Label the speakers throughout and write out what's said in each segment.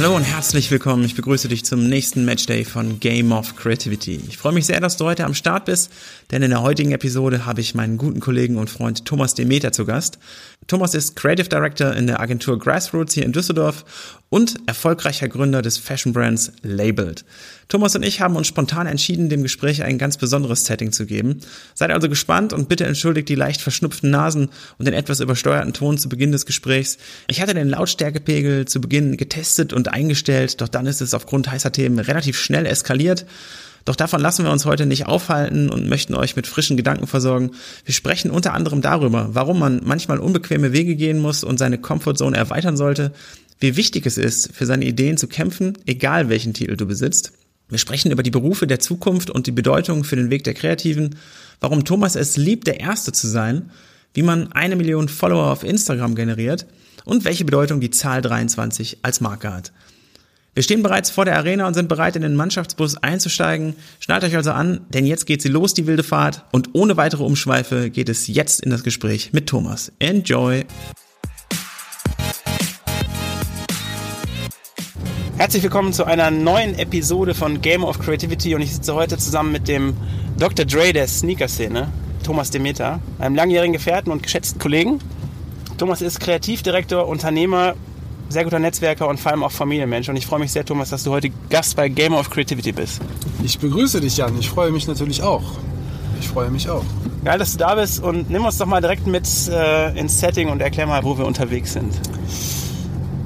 Speaker 1: Hallo und herzlich willkommen. Ich begrüße dich zum nächsten Matchday von Game of Creativity. Ich freue mich sehr, dass du heute am Start bist, denn in der heutigen Episode habe ich meinen guten Kollegen und Freund Thomas Demeter zu Gast. Thomas ist Creative Director in der Agentur Grassroots hier in Düsseldorf und erfolgreicher Gründer des Fashion Brands Labeled. Thomas und ich haben uns spontan entschieden, dem Gespräch ein ganz besonderes Setting zu geben. Seid also gespannt und bitte entschuldigt die leicht verschnupften Nasen und den etwas übersteuerten Ton zu Beginn des Gesprächs. Ich hatte den Lautstärkepegel zu Beginn getestet und eingestellt, doch dann ist es aufgrund heißer Themen relativ schnell eskaliert. Doch davon lassen wir uns heute nicht aufhalten und möchten euch mit frischen Gedanken versorgen. Wir sprechen unter anderem darüber, warum man manchmal unbequeme Wege gehen muss und seine Comfortzone erweitern sollte, wie wichtig es ist, für seine Ideen zu kämpfen, egal welchen Titel du besitzt. Wir sprechen über die Berufe der Zukunft und die Bedeutung für den Weg der Kreativen, warum Thomas es liebt, der Erste zu sein, wie man eine Million Follower auf Instagram generiert und welche Bedeutung die Zahl 23 als Marke hat. Wir stehen bereits vor der Arena und sind bereit, in den Mannschaftsbus einzusteigen. Schnallt euch also an, denn jetzt geht sie los, die wilde Fahrt. Und ohne weitere Umschweife geht es jetzt in das Gespräch mit Thomas. Enjoy! Herzlich willkommen zu einer neuen Episode von Game of Creativity und ich sitze heute zusammen mit dem Dr. Dre der Sneaker-Szene, Thomas Demeter, einem langjährigen Gefährten und geschätzten Kollegen. Thomas ist Kreativdirektor, Unternehmer, sehr guter Netzwerker und vor allem auch Familienmensch. Und ich freue mich sehr, Thomas, dass du heute Gast bei Game of Creativity bist.
Speaker 2: Ich begrüße dich, Jan. Ich freue mich natürlich auch. Ich freue mich auch.
Speaker 1: Geil, dass du da bist und nimm uns doch mal direkt mit äh, ins Setting und erklär mal, wo wir unterwegs sind.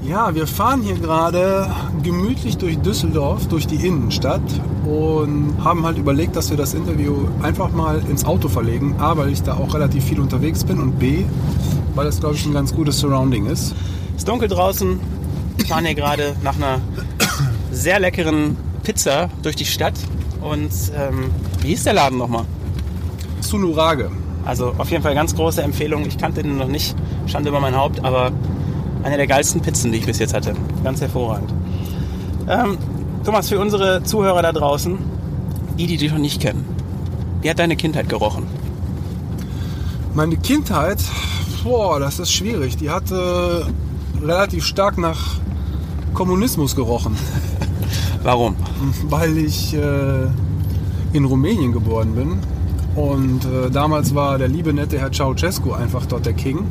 Speaker 2: Ja, wir fahren hier gerade gemütlich durch Düsseldorf, durch die Innenstadt und haben halt überlegt, dass wir das Interview einfach mal ins Auto verlegen. A, weil ich da auch relativ viel unterwegs bin und B, weil das, glaube ich, ein ganz gutes Surrounding ist.
Speaker 1: Es ist dunkel draußen. Wir fahren hier gerade nach einer sehr leckeren Pizza durch die Stadt. Und ähm, wie hieß der Laden nochmal?
Speaker 2: Sunurage.
Speaker 1: Also auf jeden Fall ganz große Empfehlung. Ich kannte den noch nicht, stand über mein Haupt, aber eine der geilsten Pizzen, die ich bis jetzt hatte. Ganz hervorragend. Ähm, Thomas, für unsere Zuhörer da draußen, die, die dich noch nicht kennen, wie hat deine Kindheit gerochen?
Speaker 2: Meine Kindheit, boah, das ist schwierig. Die hatte relativ stark nach Kommunismus gerochen.
Speaker 1: Warum?
Speaker 2: Weil ich äh, in Rumänien geboren bin und äh, damals war der liebe nette Herr Ceausescu einfach dort der King.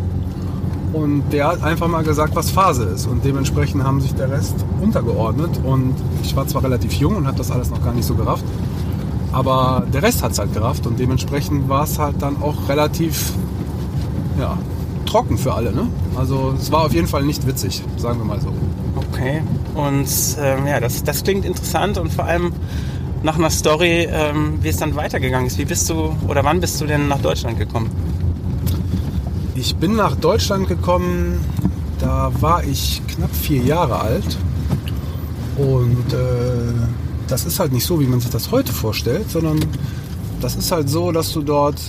Speaker 2: Und der hat einfach mal gesagt, was Phase ist. Und dementsprechend haben sich der Rest untergeordnet. Und ich war zwar relativ jung und habe das alles noch gar nicht so gerafft, aber der Rest hat es halt gerafft. Und dementsprechend war es halt dann auch relativ ja, trocken für alle. Ne? Also es war auf jeden Fall nicht witzig, sagen wir mal so.
Speaker 1: Okay. Und ähm, ja, das, das klingt interessant und vor allem nach einer Story, ähm, wie es dann weitergegangen ist. Wie bist du oder wann bist du denn nach Deutschland gekommen?
Speaker 2: Ich bin nach Deutschland gekommen, da war ich knapp vier Jahre alt. Und äh, das ist halt nicht so, wie man sich das heute vorstellt, sondern das ist halt so, dass du dort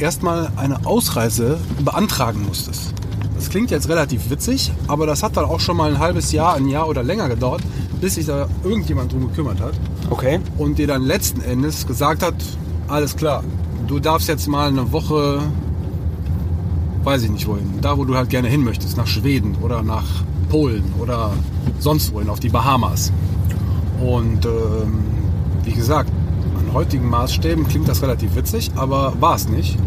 Speaker 2: erstmal eine Ausreise beantragen musstest. Das klingt jetzt relativ witzig, aber das hat dann auch schon mal ein halbes Jahr, ein Jahr oder länger gedauert, bis sich da irgendjemand drum gekümmert hat.
Speaker 1: Okay.
Speaker 2: Und dir dann letzten Endes gesagt hat, alles klar, du darfst jetzt mal eine Woche, weiß ich nicht wohin, da wo du halt gerne hin möchtest, nach Schweden oder nach Polen oder sonst wohin, auf die Bahamas. Und ähm, wie gesagt, an heutigen Maßstäben klingt das relativ witzig, aber war es nicht.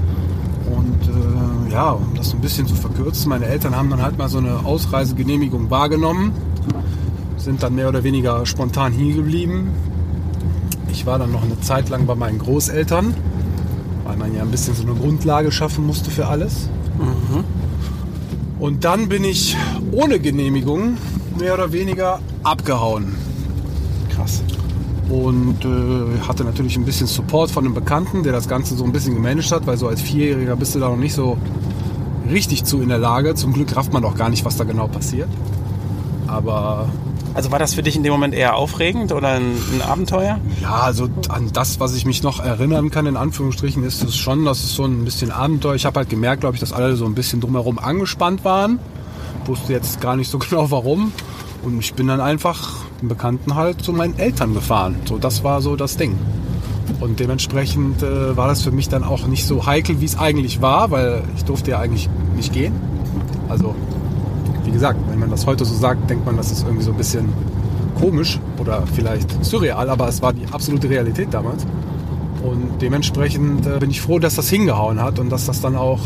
Speaker 2: Und äh, ja, um das ein bisschen zu verkürzen, meine Eltern haben dann halt mal so eine Ausreisegenehmigung wahrgenommen, sind dann mehr oder weniger spontan hier geblieben. Ich war dann noch eine Zeit lang bei meinen Großeltern, weil man ja ein bisschen so eine Grundlage schaffen musste für alles.
Speaker 1: Mhm.
Speaker 2: Und dann bin ich ohne Genehmigung mehr oder weniger abgehauen.
Speaker 1: Krass.
Speaker 2: Und äh, hatte natürlich ein bisschen Support von einem Bekannten, der das Ganze so ein bisschen gemanagt hat, weil so als Vierjähriger bist du da noch nicht so richtig zu in der Lage. Zum Glück rafft man doch gar nicht, was da genau passiert. Aber
Speaker 3: Also war das für dich in dem Moment eher aufregend oder ein, ein, Abenteuer?
Speaker 2: Ja, also an das, was ich mich noch erinnern kann, in Anführungsstrichen, ist es schon, dass es so ein bisschen Abenteuer. Ich habe halt gemerkt, glaube ich, dass alle so ein bisschen drumherum angespannt waren. Wusste jetzt gar nicht so genau warum. Und ich bin dann einfach im Bekannten halt zu meinen Eltern gefahren. So, das war so das Ding. Und dementsprechend äh, war das für mich dann auch nicht so heikel, wie es eigentlich war, weil ich durfte ja eigentlich nicht gehen. Also, wie gesagt, wenn man das heute so sagt, denkt man, das ist irgendwie so ein bisschen komisch oder vielleicht surreal, aber es war die absolute Realität damals. Und dementsprechend äh, bin ich froh, dass das hingehauen hat und dass das dann auch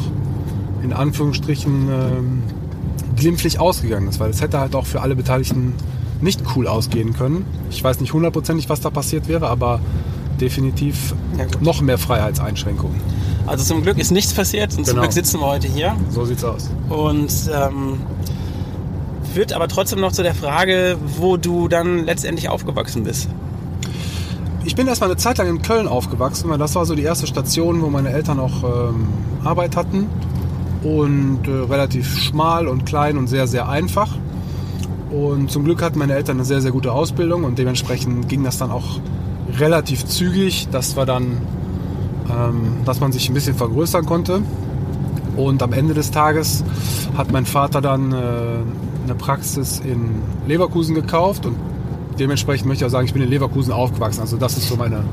Speaker 2: in Anführungsstrichen äh, glimpflich ausgegangen ist, weil es hätte halt auch für alle Beteiligten nicht cool ausgehen können. Ich weiß nicht hundertprozentig, was da passiert wäre, aber definitiv ja, noch mehr Freiheitseinschränkungen.
Speaker 3: Also zum Glück ist nichts passiert und genau. zum Glück sitzen wir heute hier.
Speaker 2: So sieht's aus.
Speaker 3: Und ähm, führt aber trotzdem noch zu der Frage, wo du dann letztendlich aufgewachsen bist.
Speaker 2: Ich bin erstmal eine Zeit lang in Köln aufgewachsen, weil das war so die erste Station, wo meine Eltern auch ähm, Arbeit hatten. Und äh, relativ schmal und klein und sehr, sehr einfach. Und zum Glück hatten meine Eltern eine sehr, sehr gute Ausbildung und dementsprechend ging das dann auch relativ zügig, dass wir dann, ähm, dass man sich ein bisschen vergrößern konnte. Und am Ende des Tages hat mein Vater dann äh, eine Praxis in Leverkusen gekauft und dementsprechend möchte ich auch sagen, ich bin in Leverkusen aufgewachsen. Also das ist so meine,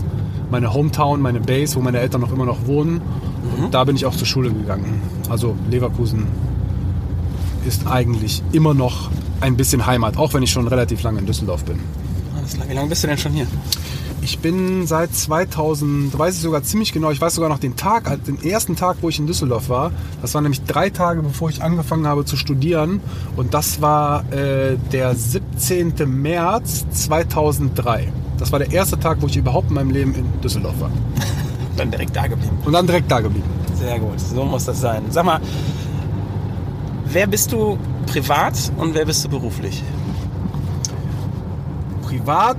Speaker 2: meine Hometown, meine Base, wo meine Eltern noch immer noch wohnen. Und mhm. da bin ich auch zur Schule gegangen. Also Leverkusen ist eigentlich immer noch ein bisschen Heimat, auch wenn ich schon relativ lange in Düsseldorf bin.
Speaker 3: Wie lange bist du denn schon hier?
Speaker 2: Ich bin seit 2000, weiß ich sogar ziemlich genau, ich weiß sogar noch den Tag, also den ersten Tag, wo ich in Düsseldorf war. Das war nämlich drei Tage, bevor ich angefangen habe zu studieren. Und das war äh, der 17. März 2003. Das war der erste Tag, wo ich überhaupt in meinem Leben in Düsseldorf war.
Speaker 3: dann direkt da geblieben.
Speaker 2: Und dann direkt da geblieben.
Speaker 3: Sehr gut, so muss das sein. Sag mal, wer bist du privat und wer bist du beruflich?
Speaker 2: Privat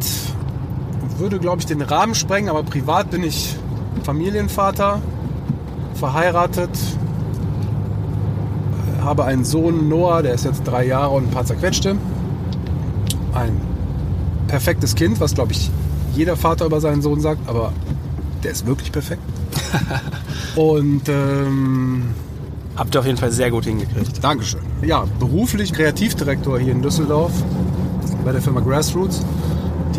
Speaker 2: würde, glaube ich, den Rahmen sprengen, aber privat bin ich Familienvater, verheiratet, habe einen Sohn, Noah, der ist jetzt drei Jahre und ein paar zerquetschte. Ein perfektes Kind, was, glaube ich, jeder Vater über seinen Sohn sagt, aber der ist wirklich perfekt. und ähm,
Speaker 3: habt ihr auf jeden Fall sehr gut hingekriegt.
Speaker 2: Dankeschön. Ja, beruflich Kreativdirektor hier in Düsseldorf bei der Firma Grassroots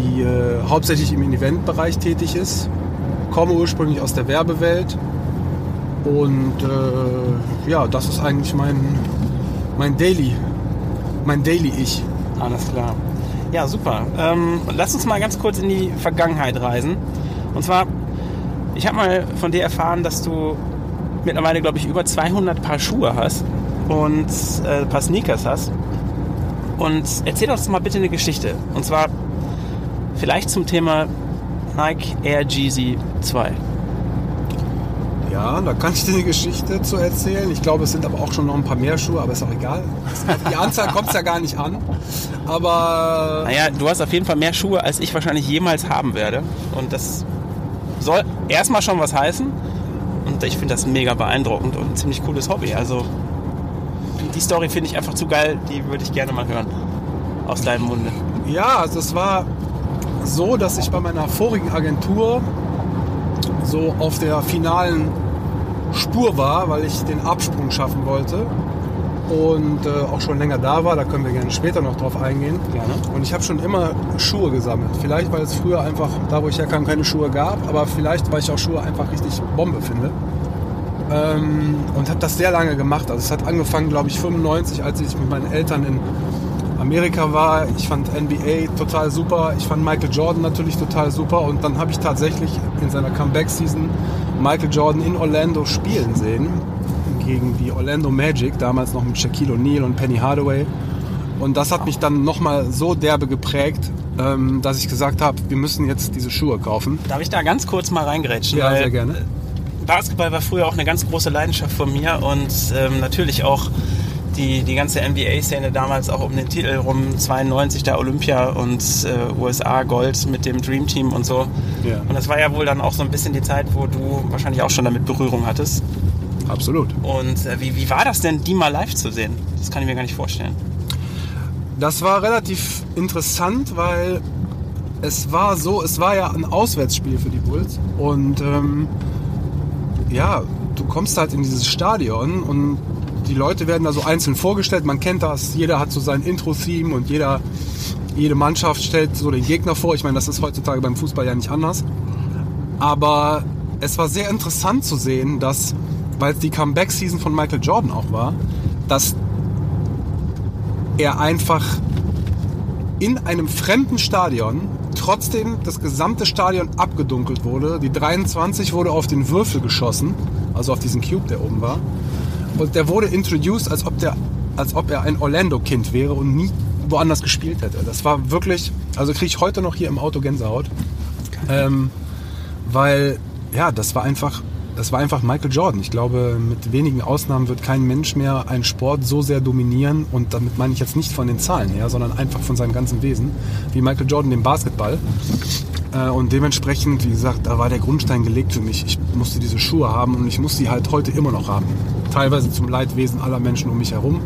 Speaker 2: die äh, hauptsächlich im Eventbereich tätig ist. Komme ursprünglich aus der Werbewelt und äh, ja, das ist eigentlich mein, mein Daily, mein Daily Ich.
Speaker 3: Alles klar. Ja, super. Ähm, lass uns mal ganz kurz in die Vergangenheit reisen. Und zwar, ich habe mal von dir erfahren, dass du mittlerweile, glaube ich, über 200 Paar Schuhe hast und äh, paar Sneakers hast. Und erzähl uns mal bitte eine Geschichte. Und zwar, Vielleicht zum Thema Nike Air Jeezy 2.
Speaker 2: Ja, da kann ich dir eine Geschichte zu erzählen. Ich glaube, es sind aber auch schon noch ein paar mehr Schuhe, aber ist auch egal. Die Anzahl kommt es ja gar nicht an. Aber.
Speaker 3: Naja, du hast auf jeden Fall mehr Schuhe, als ich wahrscheinlich jemals haben werde. Und das soll erstmal schon was heißen. Und ich finde das mega beeindruckend und ein ziemlich cooles Hobby. Also, die Story finde ich einfach zu geil. Die würde ich gerne mal hören. Aus deinem Munde.
Speaker 2: Ja, also es war so, dass ich bei meiner vorigen Agentur so auf der finalen Spur war, weil ich den Absprung schaffen wollte und äh, auch schon länger da war. Da können wir gerne später noch drauf eingehen. Gerne. Und ich habe schon immer Schuhe gesammelt. Vielleicht, weil es früher einfach, da wo ich herkam, keine Schuhe gab, aber vielleicht, weil ich auch Schuhe einfach richtig Bombe finde. Ähm, und habe das sehr lange gemacht. Also es hat angefangen, glaube ich, 95, als ich mit meinen Eltern in Amerika war. Ich fand NBA total super. Ich fand Michael Jordan natürlich total super. Und dann habe ich tatsächlich in seiner Comeback-Season Michael Jordan in Orlando spielen sehen. Gegen die Orlando Magic, damals noch mit Shaquille O'Neal und Penny Hardaway. Und das hat mich dann nochmal so derbe geprägt, ähm, dass ich gesagt habe, wir müssen jetzt diese Schuhe kaufen.
Speaker 3: Darf ich da ganz kurz mal reingrätschen?
Speaker 2: Ja, sehr gerne.
Speaker 3: Basketball war früher auch eine ganz große Leidenschaft von mir und ähm, natürlich auch die, die ganze NBA-Szene damals auch um den Titel rum, 92 der Olympia und äh, USA Gold mit dem Dream Team und so. Ja. Und das war ja wohl dann auch so ein bisschen die Zeit, wo du wahrscheinlich auch schon damit Berührung hattest.
Speaker 2: Absolut.
Speaker 3: Und äh, wie, wie war das denn, die mal live zu sehen? Das kann ich mir gar nicht vorstellen.
Speaker 2: Das war relativ interessant, weil es war so, es war ja ein Auswärtsspiel für die Bulls und ähm, ja, du kommst halt in dieses Stadion und die Leute werden da so einzeln vorgestellt. Man kennt das, jeder hat so sein Intro-Theme und jeder, jede Mannschaft stellt so den Gegner vor. Ich meine, das ist heutzutage beim Fußball ja nicht anders. Aber es war sehr interessant zu sehen, dass, weil es die Comeback-Season von Michael Jordan auch war, dass er einfach in einem fremden Stadion trotzdem das gesamte Stadion abgedunkelt wurde. Die 23 wurde auf den Würfel geschossen, also auf diesen Cube, der oben war. Und der wurde introduced, als ob, der, als ob er ein Orlando-Kind wäre und nie woanders gespielt hätte. Das war wirklich, also kriege ich heute noch hier im Auto Gänsehaut. Ähm, weil, ja, das war einfach, das war einfach Michael Jordan. Ich glaube, mit wenigen Ausnahmen wird kein Mensch mehr einen Sport so sehr dominieren. Und damit meine ich jetzt nicht von den Zahlen her, sondern einfach von seinem ganzen Wesen, wie Michael Jordan den Basketball. Äh, und dementsprechend, wie gesagt, da war der Grundstein gelegt für mich. Ich musste diese Schuhe haben und ich muss sie halt heute immer noch haben. Teilweise zum Leidwesen aller Menschen um mich herum.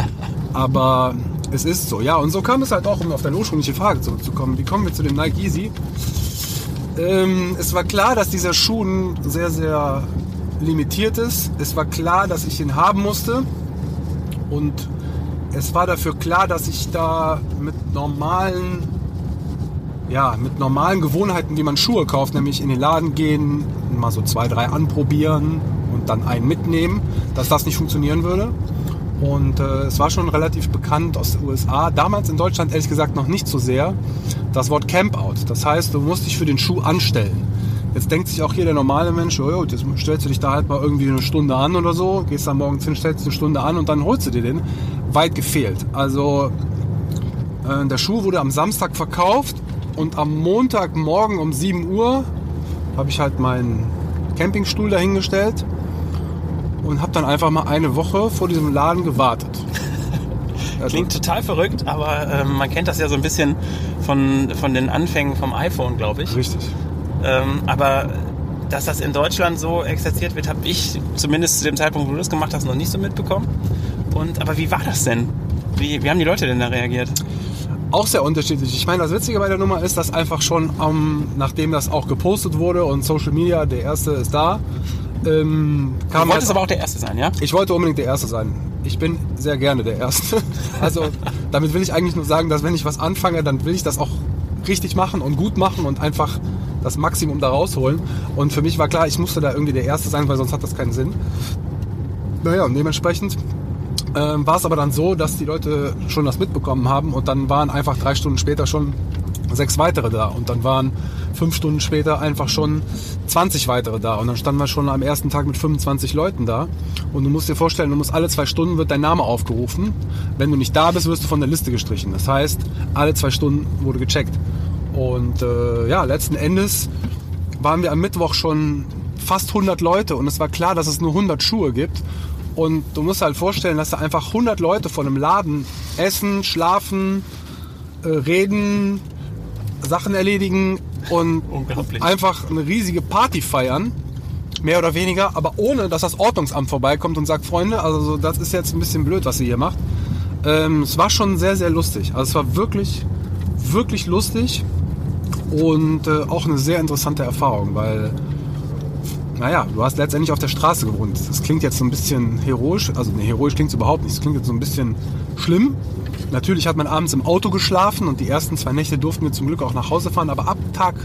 Speaker 2: Aber es ist so, ja. Und so kam es halt auch, um auf deine ursprüngliche Frage zurückzukommen. Wie kommen wir zu dem Nike Easy? Ähm, es war klar, dass dieser Schuh sehr, sehr limitiert ist. Es war klar, dass ich ihn haben musste. Und es war dafür klar, dass ich da mit normalen, ja, mit normalen Gewohnheiten, wie man Schuhe kauft, nämlich in den Laden gehen, mal so zwei, drei anprobieren und dann einen mitnehmen, dass das nicht funktionieren würde. Und äh, es war schon relativ bekannt aus den USA. Damals in Deutschland ehrlich gesagt noch nicht so sehr. Das Wort Campout. Das heißt, du musst dich für den Schuh anstellen. Jetzt denkt sich auch hier der normale Mensch, oh, jetzt stellst du dich da halt mal irgendwie eine Stunde an oder so, gehst dann morgens hin, stellst eine Stunde an und dann holst du dir den. Weit gefehlt. Also äh, der Schuh wurde am Samstag verkauft und am Montagmorgen um 7 Uhr habe ich halt meinen Campingstuhl dahingestellt und habe dann einfach mal eine Woche vor diesem Laden gewartet.
Speaker 1: Also Klingt total verrückt, aber ähm, man kennt das ja so ein bisschen von, von den Anfängen vom iPhone, glaube ich.
Speaker 2: Richtig.
Speaker 1: Ähm, aber dass das in Deutschland so exerziert wird, habe ich zumindest zu dem Zeitpunkt, wo du das gemacht hast, noch nicht so mitbekommen. Und, aber wie war das denn? Wie, wie haben die Leute denn da reagiert?
Speaker 2: Auch sehr unterschiedlich. Ich meine, das Witzige bei der Nummer ist, dass einfach schon, ähm, nachdem das auch gepostet wurde und Social Media, der erste ist da,
Speaker 1: ähm, du wolltest halt, aber auch der Erste sein, ja?
Speaker 2: Ich wollte unbedingt der Erste sein. Ich bin sehr gerne der Erste. Also damit will ich eigentlich nur sagen, dass wenn ich was anfange, dann will ich das auch richtig machen und gut machen und einfach das Maximum da rausholen. Und für mich war klar, ich musste da irgendwie der Erste sein, weil sonst hat das keinen Sinn. Naja, und dementsprechend ähm, war es aber dann so, dass die Leute schon das mitbekommen haben und dann waren einfach drei Stunden später schon sechs weitere da. Und dann waren fünf Stunden später einfach schon 20 weitere da. Und dann standen wir schon am ersten Tag mit 25 Leuten da. Und du musst dir vorstellen, du musst alle zwei Stunden wird dein Name aufgerufen. Wenn du nicht da bist, wirst du von der Liste gestrichen. Das heißt, alle zwei Stunden wurde gecheckt. Und äh, ja, letzten Endes waren wir am Mittwoch schon fast 100 Leute. Und es war klar, dass es nur 100 Schuhe gibt. Und du musst halt vorstellen, dass da einfach 100 Leute von einem Laden essen, schlafen, äh, reden, Sachen erledigen und einfach eine riesige Party feiern. Mehr oder weniger, aber ohne, dass das Ordnungsamt vorbeikommt und sagt, Freunde, also das ist jetzt ein bisschen blöd, was ihr hier macht. Ähm, es war schon sehr, sehr lustig. Also es war wirklich, wirklich lustig und äh, auch eine sehr interessante Erfahrung, weil, naja, du hast letztendlich auf der Straße gewohnt. Das klingt jetzt so ein bisschen heroisch, also ne, heroisch klingt es überhaupt nicht. Es klingt jetzt so ein bisschen schlimm, Natürlich hat man abends im Auto geschlafen und die ersten zwei Nächte durften wir zum Glück auch nach Hause fahren, aber ab Tag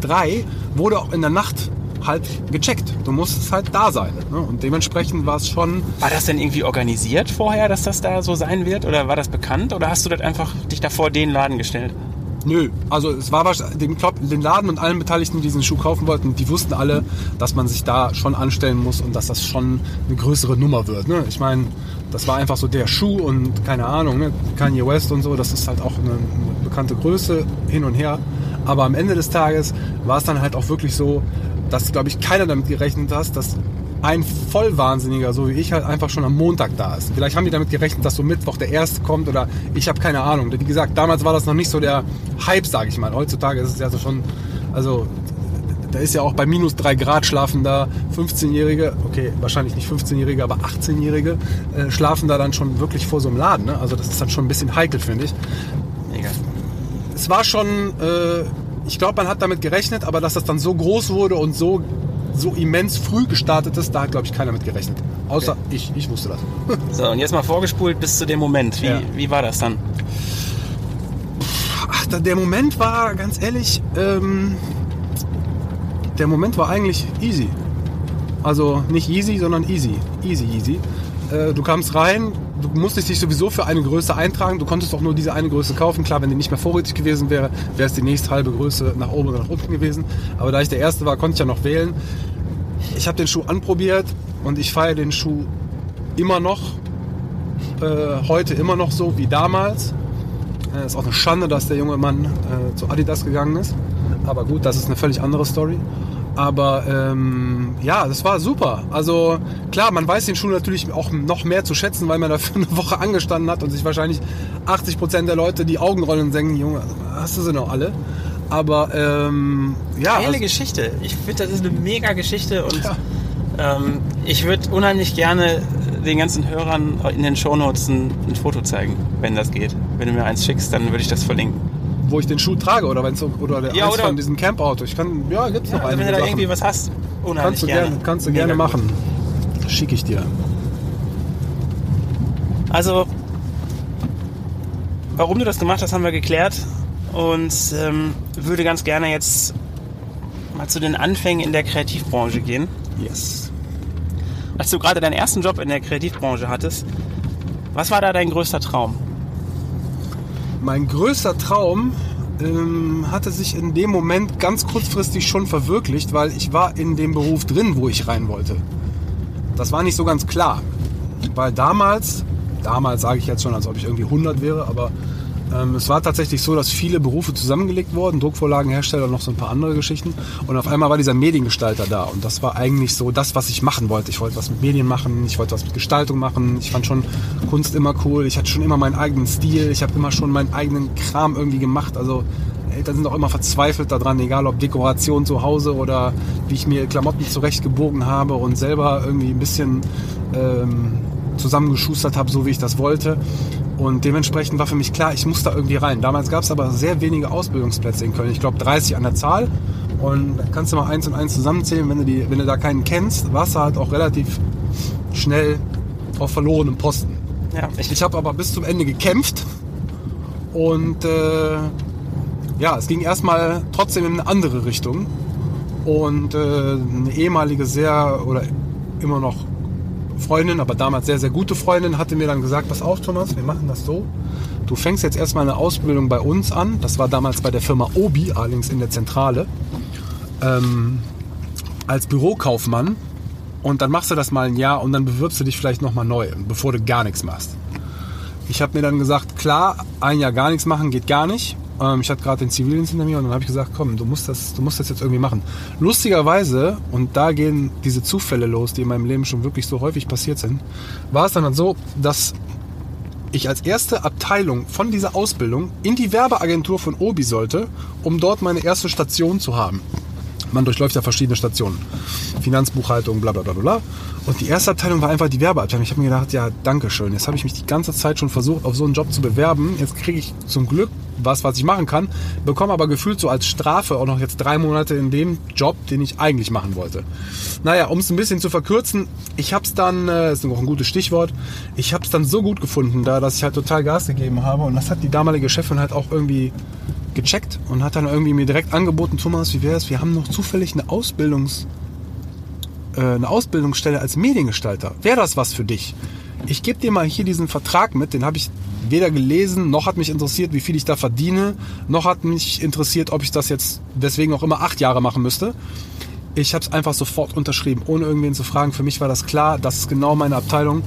Speaker 2: drei wurde auch in der Nacht halt gecheckt. Du musstest halt da sein. Ne? Und dementsprechend war es schon.
Speaker 1: War das denn irgendwie organisiert vorher, dass das da so sein wird? Oder war das bekannt? Oder hast du das einfach dich davor den Laden gestellt?
Speaker 2: Nö, also es war den, den Laden und allen Beteiligten, die diesen Schuh kaufen wollten, die wussten alle, dass man sich da schon anstellen muss und dass das schon eine größere Nummer wird. Ne? Ich meine, das war einfach so der Schuh und keine Ahnung, ne? Kanye West und so, das ist halt auch eine, eine bekannte Größe hin und her. Aber am Ende des Tages war es dann halt auch wirklich so, dass, glaube ich, keiner damit gerechnet hat, dass ein Vollwahnsinniger, so wie ich, halt einfach schon am Montag da ist. Vielleicht haben die damit gerechnet, dass so Mittwoch der erste kommt oder ich habe keine Ahnung. Wie gesagt, damals war das noch nicht so der Hype, sage ich mal. Heutzutage ist es ja so schon, also da ist ja auch bei minus drei Grad schlafen da 15-Jährige, okay, wahrscheinlich nicht 15-Jährige, aber 18-Jährige äh, schlafen da dann schon wirklich vor so einem Laden. Ne? Also das ist dann schon ein bisschen heikel, finde ich.
Speaker 1: Mega.
Speaker 2: Es war schon, äh, ich glaube, man hat damit gerechnet, aber dass das dann so groß wurde und so, so immens früh gestartet ist, da hat, glaube ich, keiner mit gerechnet. Außer
Speaker 1: Okay.
Speaker 2: ich, ich wusste das.
Speaker 1: So, und jetzt mal vorgespult bis zu dem Moment. Wie,
Speaker 2: Ja.
Speaker 1: wie war das dann?
Speaker 2: Ach, der Moment war, ganz ehrlich, ähm, der Moment war eigentlich easy. Also nicht easy, sondern easy. Easy, easy. Äh, du kamst rein, du musstest dich sowieso für eine Größe eintragen. Du konntest auch nur diese eine Größe kaufen. Klar, wenn die nicht mehr vorrätig gewesen wäre, wäre es die nächste halbe Größe nach oben oder nach unten gewesen. Aber da ich der Erste war, konnte ich ja noch wählen. Ich habe den Schuh anprobiert und ich feiere den Schuh immer noch. Äh, heute immer noch so wie damals. Äh, ist auch eine Schande, dass der junge Mann äh, zu Adidas gegangen ist. Aber gut, das ist eine völlig andere Story. Aber ähm, ja, das war super. Also klar, man weiß den Schuh natürlich auch noch mehr zu schätzen, weil man da für eine Woche angestanden hat und sich wahrscheinlich 80% der Leute die Augen rollen und denken, Junge, hast du sie noch alle? Aber ähm, ja,
Speaker 1: Geile
Speaker 2: also,
Speaker 1: Geschichte. Ich finde, das ist eine mega Geschichte und
Speaker 2: Ja.
Speaker 1: ähm, ich würde unheimlich gerne den ganzen Hörern in den Shownotes ein, ein Foto zeigen, wenn das geht. Wenn du mir eins schickst, dann würde ich das verlinken.
Speaker 2: Wo ich den Schuh trage oder wenn's so, oder der
Speaker 1: Ja, oder-
Speaker 2: von diesem Camp-Auto. Ich kann, ja, gibt's noch
Speaker 1: Also wenn
Speaker 2: einige
Speaker 1: du da
Speaker 2: Sachen.
Speaker 1: irgendwie was hast,
Speaker 2: Kannst du
Speaker 1: gerne.
Speaker 2: kannst du
Speaker 1: Mega
Speaker 2: gerne machen. Schicke ich dir.
Speaker 1: Also, warum du das gemacht hast, haben wir geklärt. Und ähm, würde ganz gerne jetzt mal zu den Anfängen in der Kreativbranche gehen.
Speaker 2: Yes.
Speaker 1: Als du gerade deinen ersten Job in der Kreativbranche hattest, was war da dein größter Traum?
Speaker 2: Mein größter Traum ähm, hatte sich in dem Moment ganz kurzfristig schon verwirklicht, weil ich war in dem Beruf drin, wo ich rein wollte. Das war nicht so ganz klar. Weil damals, damals sage ich jetzt schon, als ob ich irgendwie 100 wäre, aber es war tatsächlich so, dass viele Berufe zusammengelegt wurden, Druckvorlagenhersteller und noch so ein paar andere Geschichten. Und auf einmal war dieser Mediengestalter da. Und das war eigentlich so das, was ich machen wollte. Ich wollte was mit Medien machen, ich wollte was mit Gestaltung machen. Ich fand schon Kunst immer cool. Ich hatte schon immer meinen eigenen Stil. Ich habe immer schon meinen eigenen Kram irgendwie gemacht. Also Eltern sind auch immer verzweifelt daran, egal ob Dekoration zu Hause oder wie ich mir Klamotten zurechtgebogen habe und selber irgendwie ein bisschen ähm, zusammengeschustert habe, so wie ich das wollte. Und dementsprechend war für mich klar, ich muss da irgendwie rein. Damals gab es aber sehr wenige Ausbildungsplätze in Köln. Ich glaube 30 an der Zahl. Und da kannst du mal eins und eins zusammenzählen. Wenn du, die, wenn du da keinen kennst, warst du halt auch relativ schnell auf verlorenem Posten.
Speaker 1: Ja, ich,
Speaker 2: Ich habe aber bis zum Ende gekämpft und äh, ja, es ging erstmal trotzdem in eine andere Richtung. Und äh, eine ehemalige sehr oder immer noch Freundin, aber damals sehr, sehr gute Freundin, hatte mir dann gesagt, pass auf Thomas, wir machen das so. Du fängst jetzt erstmal eine Ausbildung bei uns an. Das war damals bei der Firma Obi, allerdings in der Zentrale, ähm, als Bürokaufmann. Und dann machst du das mal ein Jahr und dann bewirbst du dich vielleicht nochmal neu, bevor du gar nichts machst. Ich habe mir dann gesagt, klar, ein Jahr gar nichts machen geht gar nicht. Ähm, ich hatte gerade den Zivildienst hinter mir und dann habe ich gesagt, komm, du musst, das, du musst das jetzt irgendwie machen. Lustigerweise, und da gehen diese Zufälle los, die in meinem Leben schon wirklich so häufig passiert sind, war es dann so, dass ich als erste Abteilung von dieser Ausbildung in die Werbeagentur von Obi sollte, um dort meine erste Station zu haben. Man durchläuft ja verschiedene Stationen. Finanzbuchhaltung, bla bla bla bla. Und die erste Abteilung war einfach die Werbeabteilung. Ich habe mir gedacht, ja, danke schön. Jetzt habe ich mich die ganze Zeit schon versucht, auf so einen Job zu bewerben. Jetzt kriege ich zum Glück was, was ich machen kann, bekomme aber gefühlt so als Strafe auch noch jetzt drei Monate in dem Job, den ich eigentlich machen wollte. Naja, um es ein bisschen zu verkürzen, ich habe es dann, äh, ist noch ein gutes Stichwort, ich habe es dann so gut gefunden da, dass ich halt total Gas gegeben habe und das hat die damalige Chefin halt auch irgendwie gecheckt und hat dann irgendwie mir direkt angeboten, Thomas, wie wäre es, wir haben noch zufällig eine Ausbildungs äh, eine Ausbildungsstelle als Mediengestalter. Wäre das was für dich? Ich gebe dir mal hier diesen Vertrag mit, den habe ich weder gelesen, noch hat mich interessiert, wie viel ich da verdiene, noch hat mich interessiert, ob ich das jetzt deswegen auch immer acht Jahre machen müsste. Ich habe es einfach sofort unterschrieben, ohne irgendwen zu fragen. Für mich war das klar, das ist genau meine Abteilung.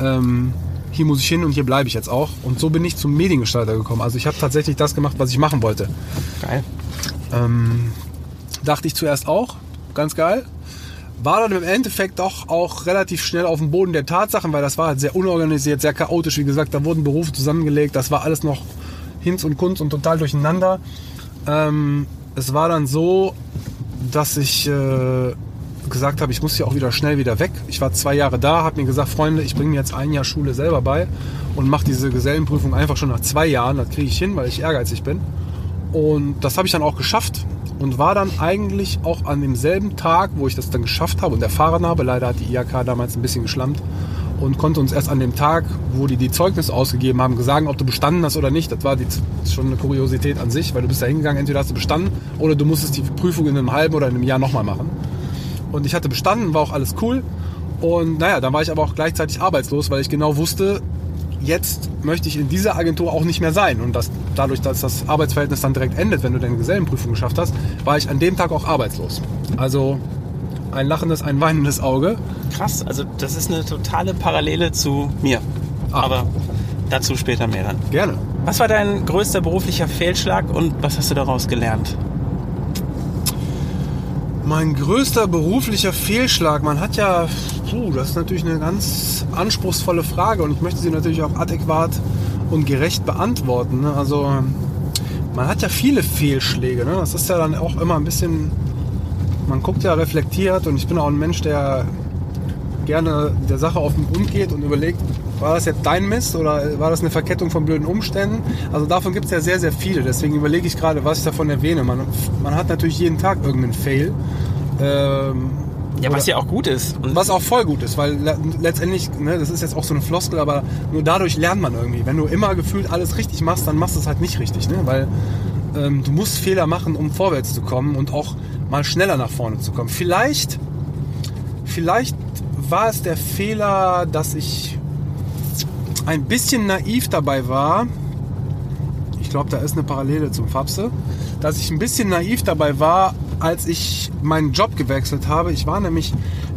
Speaker 2: Ähm, hier muss ich hin und hier bleibe ich jetzt auch. Und so bin ich zum Mediengestalter gekommen. Also ich habe tatsächlich das gemacht, was ich machen wollte.
Speaker 1: geil.
Speaker 2: Ähm, dachte ich zuerst auch, ganz geil. War dann im Endeffekt doch auch relativ schnell auf dem Boden der Tatsachen, weil das war halt sehr unorganisiert, sehr chaotisch. Wie gesagt, da wurden Berufe zusammengelegt, das war alles noch Hinz und Kunz und total durcheinander. Ähm, es war dann so, dass ich äh, gesagt habe, ich muss hier auch wieder schnell wieder weg. Ich war zwei Jahre da, habe mir gesagt, Freunde, ich bringe mir jetzt ein Jahr Schule selber bei und mache diese Gesellenprüfung einfach schon nach zwei Jahren. Das kriege ich hin, weil ich ehrgeizig bin. Und das habe ich dann auch geschafft und war dann eigentlich auch an demselben Tag, wo ich das dann geschafft habe und erfahren habe, leider hat die IHK damals ein bisschen geschlammt und konnte uns erst an dem Tag, wo die die Zeugnis ausgegeben haben, sagen, ob du bestanden hast oder nicht. Das war die, schon eine Kuriosität an sich, weil du bist da hingegangen, entweder hast du bestanden oder du musstest die Prüfung in einem halben oder in einem Jahr nochmal machen. Und ich hatte bestanden, war auch alles cool. Und naja, dann war ich aber auch gleichzeitig arbeitslos, weil ich genau wusste, jetzt möchte ich in dieser Agentur auch nicht mehr sein. Und das, dadurch, dass das Arbeitsverhältnis dann direkt endet, wenn du deine Gesellenprüfung geschafft hast, war ich an dem Tag auch arbeitslos. Also ein lachendes, ein weinendes Auge.
Speaker 1: Krass, also das ist eine totale Parallele zu mir. Ah. Aber dazu später mehr dann.
Speaker 2: Gerne.
Speaker 1: Was war dein größter beruflicher Fehlschlag und was hast du daraus gelernt?
Speaker 2: Mein größter beruflicher Fehlschlag, man hat ja, puh, das ist natürlich eine ganz anspruchsvolle Frage und ich möchte sie natürlich auch adäquat und gerecht beantworten. Ne? Also man hat ja viele Fehlschläge. Ne? Das ist ja dann auch immer ein bisschen, man guckt ja reflektiert und ich bin auch ein Mensch, der gerne der Sache auf den Grund geht und überlegt, war das jetzt dein Mist oder war das eine Verkettung von blöden Umständen? Also davon gibt es ja sehr, sehr viele. Deswegen überlege ich gerade, was ich davon erwähne. Man, man hat natürlich jeden Tag irgendeinen Fail.
Speaker 1: Ähm, ja, was ja auch gut ist.
Speaker 2: Und was auch voll gut ist, weil letztendlich, ne, das ist jetzt auch so eine Floskel, aber nur dadurch lernt man irgendwie. Wenn du immer gefühlt alles richtig machst, dann machst du es halt nicht richtig, ne? weil ähm, du musst Fehler machen, um vorwärts zu kommen und auch mal schneller nach vorne zu kommen. Vielleicht, vielleicht war es der Fehler, dass ich ein bisschen naiv dabei war, ich glaube, da ist eine Parallele zum Fapse, dass ich ein bisschen naiv dabei war, als ich meinen Job gewechselt habe. Ich war nämlich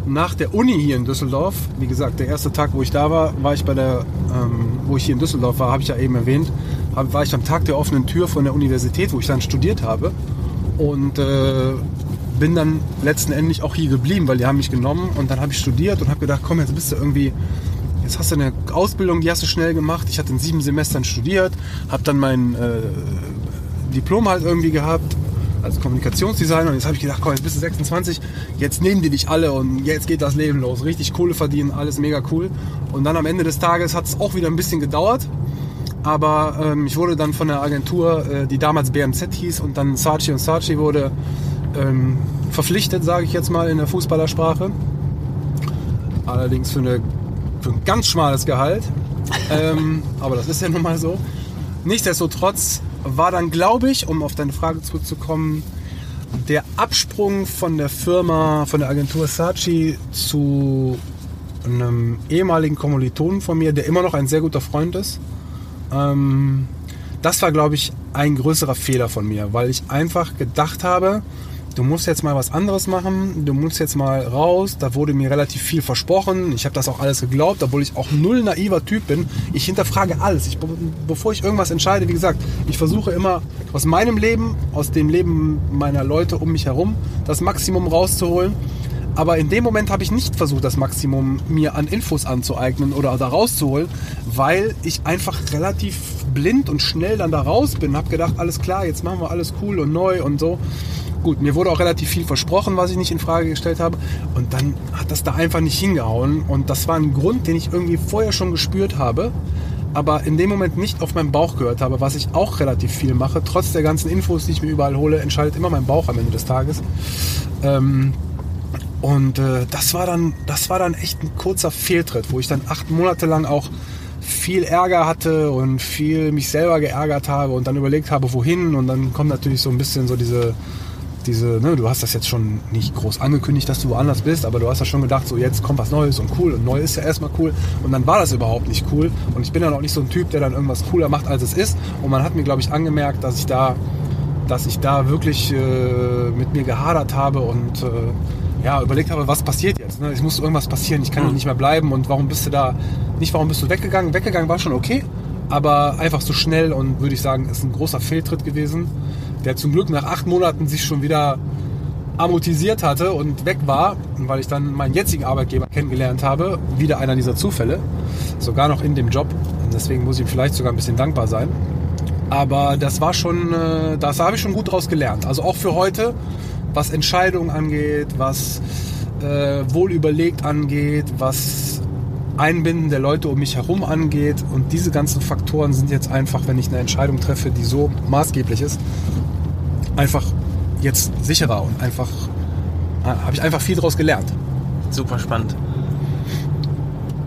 Speaker 2: nach der Uni hier in Düsseldorf, wie gesagt, der erste Tag, wo ich da war, war ich bei der, ähm, wo ich hier in Düsseldorf war, habe ich ja eben erwähnt, war ich am Tag der offenen Tür von der Universität, wo ich dann studiert habe und äh, bin dann letzten Endes auch hier geblieben, weil die haben mich genommen und dann habe ich studiert und habe gedacht, komm, jetzt bist du irgendwie jetzt hast du eine Ausbildung, die hast du schnell gemacht. Ich hatte in sieben Semestern studiert, habe dann mein äh, Diplom halt irgendwie gehabt als Kommunikationsdesigner und jetzt habe ich gedacht, komm, jetzt bist du 26, jetzt nehmen die dich alle und jetzt geht das Leben los. Richtig Kohle verdienen, alles mega cool. Und dann am Ende des Tages hat es auch wieder ein bisschen gedauert. Aber ähm, ich wurde dann von der Agentur, äh, die damals BMZ hieß und dann Saatchi und Saatchi wurde, ähm, verpflichtet, sage ich jetzt mal in der Fußballersprache. Allerdings für eine für ein ganz schmales Gehalt. ähm, aber das ist ja nun mal so. Nichtsdestotrotz war dann, glaube ich, um auf deine Frage zurückzukommen, der Absprung von der Firma, von der Agentur Saatchi zu einem ehemaligen Kommilitonen von mir, der immer noch ein sehr guter Freund ist. Ähm, das war, glaube ich, ein größerer Fehler von mir, weil ich einfach gedacht habe, du musst jetzt mal was anderes machen, du musst jetzt mal raus. Da wurde mir relativ viel versprochen. Ich habe das auch alles geglaubt, obwohl ich auch null naiver Typ bin. Ich hinterfrage alles. Ich, bevor ich irgendwas entscheide, wie gesagt, ich versuche immer aus meinem Leben, aus dem Leben meiner Leute um mich herum, das Maximum rauszuholen. Aber in dem Moment habe ich nicht versucht, das Maximum mir an Infos anzueignen oder da rauszuholen, weil ich einfach relativ blind und schnell dann da raus bin. Habe gedacht, alles klar, jetzt machen wir alles cool und neu und so. Gut, mir wurde auch relativ viel versprochen, was ich nicht in Frage gestellt habe. Und dann hat das da einfach nicht hingehauen. Und das war ein Grund, den ich irgendwie vorher schon gespürt habe, aber in dem Moment nicht auf meinen Bauch gehört habe, was ich auch relativ viel mache. Trotz der ganzen Infos, die ich mir überall hole, entscheidet immer mein Bauch am Ende des Tages. Ähm, und äh, das, war dann, das war dann echt ein kurzer Fehltritt, wo ich dann acht Monate lang auch viel Ärger hatte und viel mich selber geärgert habe und dann überlegt habe, wohin. Und dann kommt natürlich so ein bisschen so diese diese, ne, du hast das jetzt schon nicht groß angekündigt, dass du woanders bist, aber du hast ja schon gedacht, so jetzt kommt was Neues und cool und neu ist ja erstmal cool und dann war das überhaupt nicht cool und ich bin dann auch nicht so ein Typ, der dann irgendwas cooler macht, als es ist und man hat mir, glaube ich, angemerkt, dass ich da, dass ich da wirklich äh, mit mir gehadert habe und äh, ja, überlegt habe, was passiert jetzt. Ne? Es muss irgendwas passieren, ich kann mhm. nicht mehr bleiben und warum bist du da, nicht warum bist du weggegangen, weggegangen war schon okay, aber einfach so schnell und würde ich sagen, ist ein großer Fehltritt gewesen der zum Glück nach acht Monaten sich schon wieder amortisiert hatte und weg war, weil ich dann meinen jetzigen Arbeitgeber kennengelernt habe. Wieder einer dieser Zufälle, sogar noch in dem Job. Deswegen muss ich ihm vielleicht sogar ein bisschen dankbar sein. Aber das war schon, äh, das habe ich schon gut daraus gelernt. Also auch für heute was Entscheidungen angeht, was äh, wohl überlegt angeht, was Einbinden der Leute um mich herum angeht. Und diese ganzen Faktoren sind jetzt einfach, wenn ich eine Entscheidung treffe, die so maßgeblich ist, einfach jetzt sicherer und einfach äh, habe ich einfach viel daraus gelernt.
Speaker 3: Super spannend.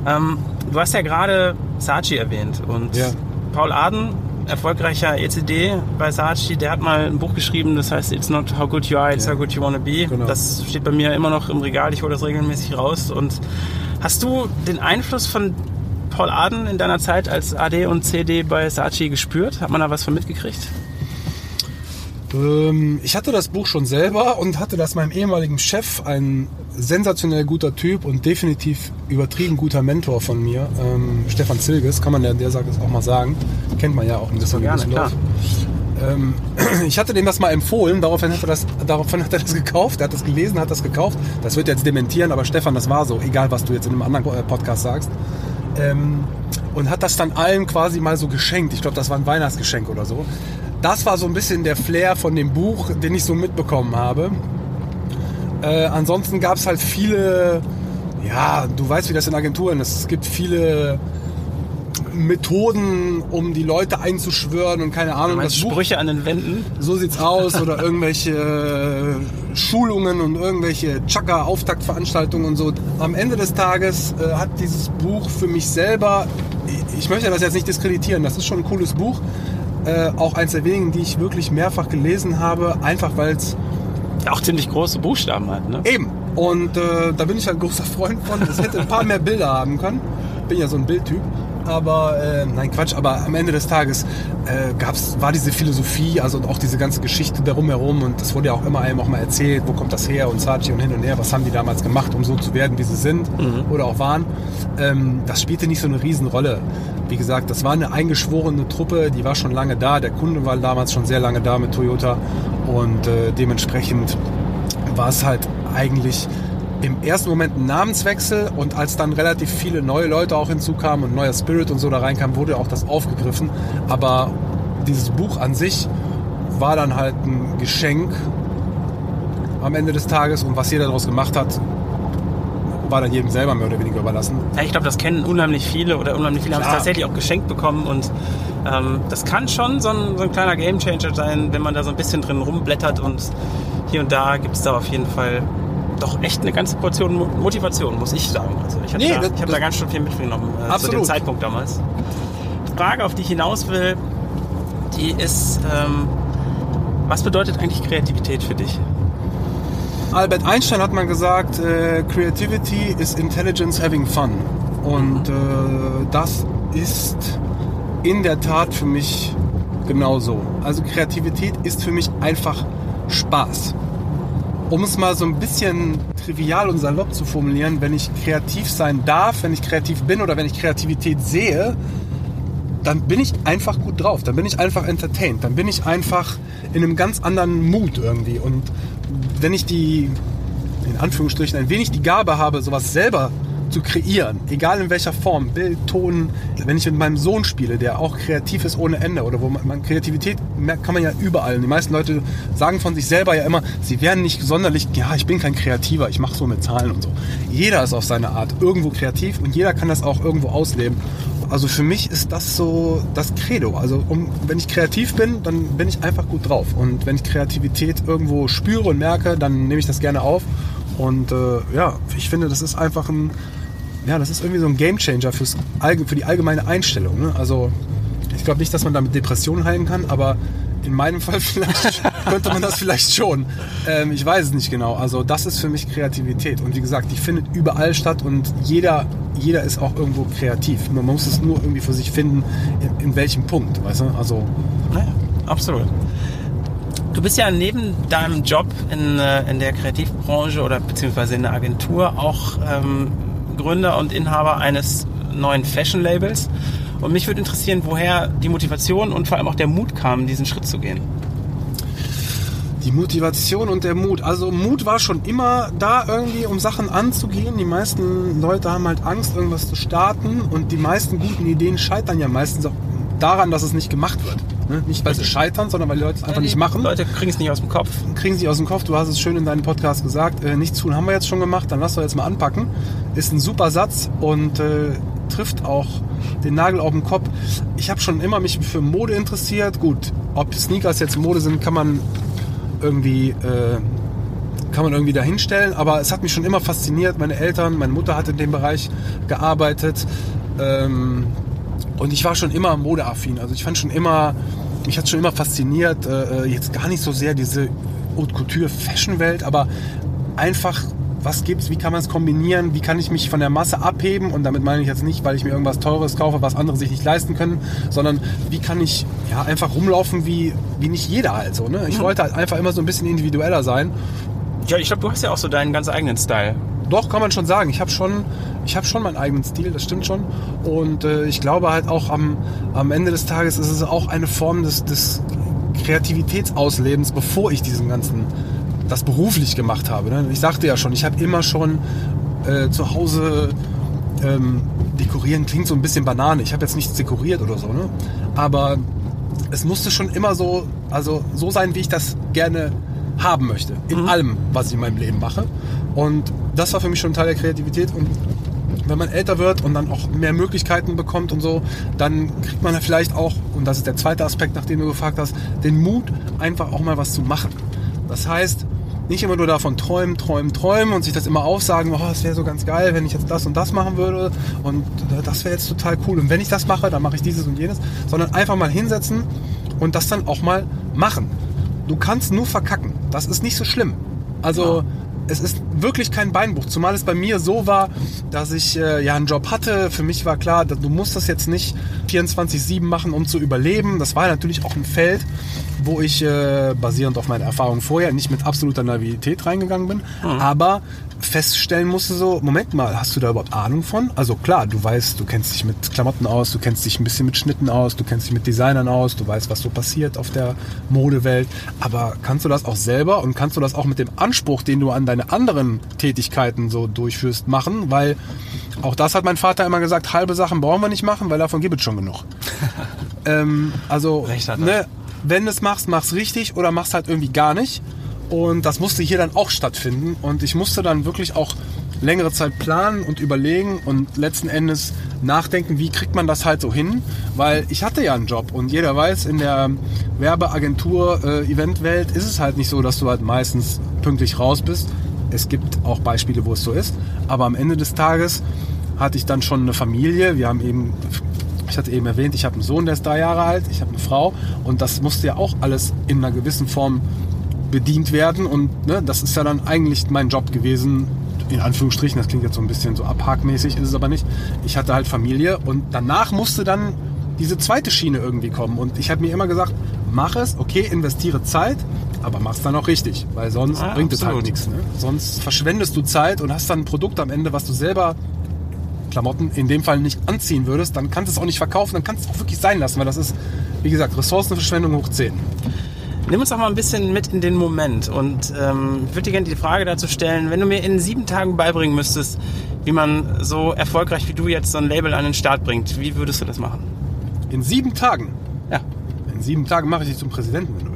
Speaker 3: Ähm, du hast ja gerade Saatchi erwähnt und
Speaker 2: Ja.
Speaker 3: Paul Aden, erfolgreicher ECD bei Saatchi, der hat mal ein Buch geschrieben, das heißt It's not how good you are, it's
Speaker 2: Ja.
Speaker 3: how good you wanna be.
Speaker 2: Genau.
Speaker 3: Das steht bei mir immer noch im Regal, ich hole das regelmäßig raus. Und hast du den Einfluss von Paul Aden in deiner Zeit als AD und CD bei Saatchi gespürt? Hat man da was von mitgekriegt?
Speaker 2: Ähm, ich hatte das Buch schon selber und hatte das meinem ehemaligen Chef, ein sensationell guter Typ und definitiv übertrieben guter Mentor von mir, ähm, Stefan Zilges, kann man ja der Sache auch mal sagen. Kennt man ja auch in
Speaker 3: gerne,
Speaker 2: Düsseldorf. Ähm, ich hatte dem das mal empfohlen, daraufhin hat, er das, daraufhin hat er das gekauft, er hat das gelesen, hat das gekauft. Das wird jetzt dementieren, aber Stefan, das war so, egal was du jetzt in einem anderen äh, Podcast sagst. Ähm, und hat das dann allen quasi mal so geschenkt. Ich glaube, das war ein Weihnachtsgeschenk oder so. Das war so ein bisschen der Flair von dem Buch, den ich so mitbekommen habe. Äh, ansonsten gab es halt viele, ja, du weißt, wie das in Agenturen ist. Es gibt viele Methoden, um die Leute einzuschwören und keine Ahnung. Das Buch,
Speaker 3: Sprüche an den Wänden?
Speaker 2: so sieht's aus. Oder irgendwelche äh, Schulungen und irgendwelche Chaka-Auftaktveranstaltungen und so. Am Ende des Tages äh, hat dieses Buch für mich selber, ich möchte das jetzt nicht diskreditieren, das ist schon ein cooles Buch. Äh, auch eins der wenigen, die ich wirklich mehrfach gelesen habe, einfach weil es
Speaker 3: auch ziemlich große Buchstaben hat, ne?
Speaker 2: Eben. Und äh, da bin ich ein großer Freund von. Es hätte ein paar mehr Bilder haben können. Bin ja so ein Bildtyp. Aber, äh, nein, Quatsch, aber am Ende des Tages äh, gab's, war diese Philosophie, also auch diese ganze Geschichte darum herum und das wurde ja auch immer einem auch mal erzählt, wo kommt das her und Saatchi und hin und her, was haben die damals gemacht, um so zu werden, wie sie sind oder auch waren. Ähm, das spielte nicht so eine Riesenrolle. Wie gesagt, das war eine eingeschworene Truppe, die war schon lange da, der Kunde war damals schon sehr lange da mit Toyota und äh, dementsprechend war es halt eigentlich im ersten Moment ein Namenswechsel und als dann relativ viele neue Leute auch hinzukamen und neuer Spirit und so da reinkam, wurde auch das aufgegriffen. Aber dieses Buch an sich war dann halt ein Geschenk am Ende des Tages und was jeder daraus gemacht hat, war dann jedem selber mehr oder weniger überlassen.
Speaker 3: Ja, ich glaube, das kennen unheimlich viele oder unheimlich viele haben es tatsächlich auch geschenkt bekommen und ähm, das kann schon so ein, so ein kleiner Gamechanger sein, wenn man da so ein bisschen drin rumblättert und hier und da gibt es da auf jeden Fall doch echt eine ganze Portion Mo- Motivation, muss ich sagen. Also ich habe
Speaker 2: Nee,
Speaker 3: da,
Speaker 2: das-
Speaker 3: ich hab da ganz schön viel mitgenommen äh, zu dem. Zeitpunkt damals. Die Frage, auf die ich hinaus will, die ist, ähm, was bedeutet eigentlich Kreativität für dich?
Speaker 2: Albert Einstein hat mal gesagt, äh, Creativity is intelligence having fun. Und äh, das ist in der Tat für mich genauso. Also Kreativität ist für mich einfach Spaß. Um es mal so ein bisschen trivial und salopp zu formulieren, wenn ich kreativ sein darf, wenn ich kreativ bin oder wenn ich Kreativität sehe, dann bin ich einfach gut drauf, dann bin ich einfach entertained, dann bin ich einfach in einem ganz anderen Mut irgendwie. Und wenn ich die, in Anführungsstrichen, ein wenig die Gabe habe, sowas selber zu kreieren, egal in welcher Form, Bild, Ton, wenn ich mit meinem Sohn spiele, der auch kreativ ist ohne Ende oder wo man, man Kreativität merkt, kann man ja überall. Die meisten Leute sagen von sich selber ja immer, sie wären nicht sonderlich, ja, ich bin kein Kreativer, ich mache so mit Zahlen und so. Jeder ist auf seine Art irgendwo kreativ und jeder kann das auch irgendwo ausleben. Also für mich ist das so das Credo. Also um, wenn ich kreativ bin, dann bin ich einfach gut drauf. Und wenn ich Kreativität irgendwo spüre und merke, dann nehme ich das gerne auf. Und äh, ja, ich finde, das ist einfach ein, ja, das ist irgendwie so ein Gamechanger fürs für die allgemeine Einstellung. Ne? Also ich glaube nicht, dass man damit Depressionen heilen kann, aber in meinem Fall vielleicht könnte man das vielleicht schon. Ähm, ich weiß es nicht genau. Also das ist für mich Kreativität. Und wie gesagt, die findet überall statt und jeder, jeder ist auch irgendwo kreativ. Man muss es nur irgendwie für sich finden, in, in welchem Punkt. Weißt du? Also
Speaker 3: Naja, absolut. Du bist ja neben deinem Job in, äh, in der Kreativbranche oder beziehungsweise in der Agentur auch ähm, Gründer und Inhaber eines neuen Fashion-Labels. Und mich würde interessieren, woher die Motivation und vor allem auch der Mut kam, diesen Schritt zu gehen.
Speaker 2: Die Motivation und der Mut. Also Mut war schon immer da irgendwie, um Sachen anzugehen. Die meisten Leute haben halt Angst, irgendwas zu starten und die meisten guten Ideen scheitern ja meistens auch daran, dass es nicht gemacht wird. Ne? Nicht, weil sie scheitern, sondern weil die Leute es einfach nicht machen.
Speaker 3: Leute kriegen es nicht aus dem Kopf.
Speaker 2: Kriegen sie aus dem Kopf. Du hast es schön in deinem Podcast gesagt. Äh, nichts tun haben wir jetzt schon gemacht, dann lass doch jetzt mal anpacken. Ist ein super Satz und äh, trifft auch den Nagel auf den Kopf. Ich habe schon immer mich für Mode interessiert. Gut, ob Sneakers jetzt Mode sind, kann man irgendwie äh, kann man irgendwie dahinstellen. Aber es hat mich schon immer fasziniert. Meine Eltern, meine Mutter hat in dem Bereich gearbeitet. Ähm, und ich war schon immer modeaffin. Also ich fand schon immer, mich hat schon immer fasziniert, äh, äh, jetzt gar nicht so sehr diese Haute Couture Fashion Welt, aber einfach was gibt's, wie kann man es kombinieren, wie kann ich mich von der Masse abheben und damit meine ich jetzt nicht, weil ich mir irgendwas Teures kaufe, was andere sich nicht leisten können, sondern wie kann ich ja einfach rumlaufen wie, wie nicht jeder halt so. Ne? Ich mhm. wollte halt einfach immer so ein bisschen individueller sein.
Speaker 3: Ja, ich glaube, du hast ja auch so deinen ganz eigenen Style.
Speaker 2: Doch, kann man schon sagen. Ich habe schon, ich habe schon meinen eigenen Stil, das stimmt schon. Und äh, ich glaube halt auch am, am Ende des Tages ist es auch eine Form des, des Kreativitätsauslebens, bevor ich diesen ganzen, das beruflich gemacht habe. Ne? Ich sagte ja schon, ich habe immer schon äh, zu Hause ähm, dekorieren klingt so ein bisschen Banane. Ich habe jetzt nichts dekoriert oder so, ne? Aber es musste schon immer so, also so sein, wie ich das gerne haben möchte. In mhm. allem, was ich in meinem Leben mache. Und das war für mich schon Teil der Kreativität. Und wenn man älter wird und dann auch mehr Möglichkeiten bekommt und so, dann kriegt man vielleicht auch, und das ist der zweite Aspekt, nach dem du gefragt hast, den Mut, einfach auch mal was zu machen. Das heißt, nicht immer nur davon träumen, träumen, träumen und sich das immer aufsagen, oh, das wäre so ganz geil, wenn ich jetzt das und das machen würde und das wäre jetzt total cool und wenn ich das mache, dann mache ich dieses und jenes, sondern einfach mal hinsetzen und das dann auch mal machen. Du kannst nur verkacken. Das ist nicht so schlimm. Also ja es ist wirklich kein Beinbruch. Zumal es bei mir so war, dass ich äh, ja einen Job hatte. Für mich war klar, du musst das jetzt nicht 24-7 machen, um zu überleben. Das war natürlich auch ein Feld, wo ich äh, basierend auf meiner Erfahrung vorher nicht mit absoluter Naivität reingegangen bin. Mhm. Aber feststellen musste so, Moment mal, hast du da überhaupt Ahnung von? Also klar, du weißt, du kennst dich mit Klamotten aus, du kennst dich ein bisschen mit Schnitten aus, du kennst dich mit Designern aus, du weißt, was so passiert auf der Modewelt, aber kannst du das auch selber und kannst du das auch mit dem Anspruch, den du an deine anderen Tätigkeiten so durchführst, machen? Weil auch das hat mein Vater immer gesagt, halbe Sachen brauchen wir nicht machen, weil davon gibt es schon genug. ähm, also, ne, wenn du es machst, mach's richtig oder mach's halt irgendwie gar nicht. Und das musste hier dann auch stattfinden. Und ich musste dann wirklich auch längere Zeit planen und überlegen und letzten Endes nachdenken, wie kriegt man das halt so hin, weil ich hatte ja einen Job und jeder weiß, in der Werbeagentur, äh, Eventwelt ist es halt nicht so, dass du halt meistens pünktlich raus bist. Es gibt auch Beispiele, wo es so ist, aber am Ende des Tages hatte ich dann schon eine Familie. Wir haben eben, ich hatte eben erwähnt, ich habe einen Sohn, der ist drei Jahre alt, ich habe eine Frau und das musste ja auch alles in einer gewissen Form bedient werden. Und ne, das ist ja dann eigentlich mein Job gewesen, in Anführungsstrichen, das klingt jetzt so ein bisschen so abhakmäßig, ist es aber nicht. Ich hatte halt Familie und danach musste dann diese zweite Schiene irgendwie kommen. Und ich habe mir immer gesagt, mach es, okay, investiere Zeit, aber mach es dann auch richtig, weil sonst ah, bringt absolut. es halt nichts. Ne? Sonst verschwendest du Zeit und hast dann ein Produkt am Ende, was du selber Klamotten in dem Fall nicht anziehen würdest, dann kannst du es auch nicht verkaufen, dann kannst du es auch wirklich sein lassen, weil das ist, wie gesagt, Ressourcenverschwendung hoch 10.
Speaker 3: Nimm uns doch mal ein bisschen mit in den Moment und ähm, würde dir gerne die Frage dazu stellen, wenn du mir in sieben Tagen beibringen müsstest, wie man so erfolgreich wie du jetzt so ein Label an den Start bringt, wie würdest du das machen?
Speaker 2: In sieben Tagen?
Speaker 3: Ja.
Speaker 2: In sieben Tagen mache ich dich zum Präsidenten, wenn du willst.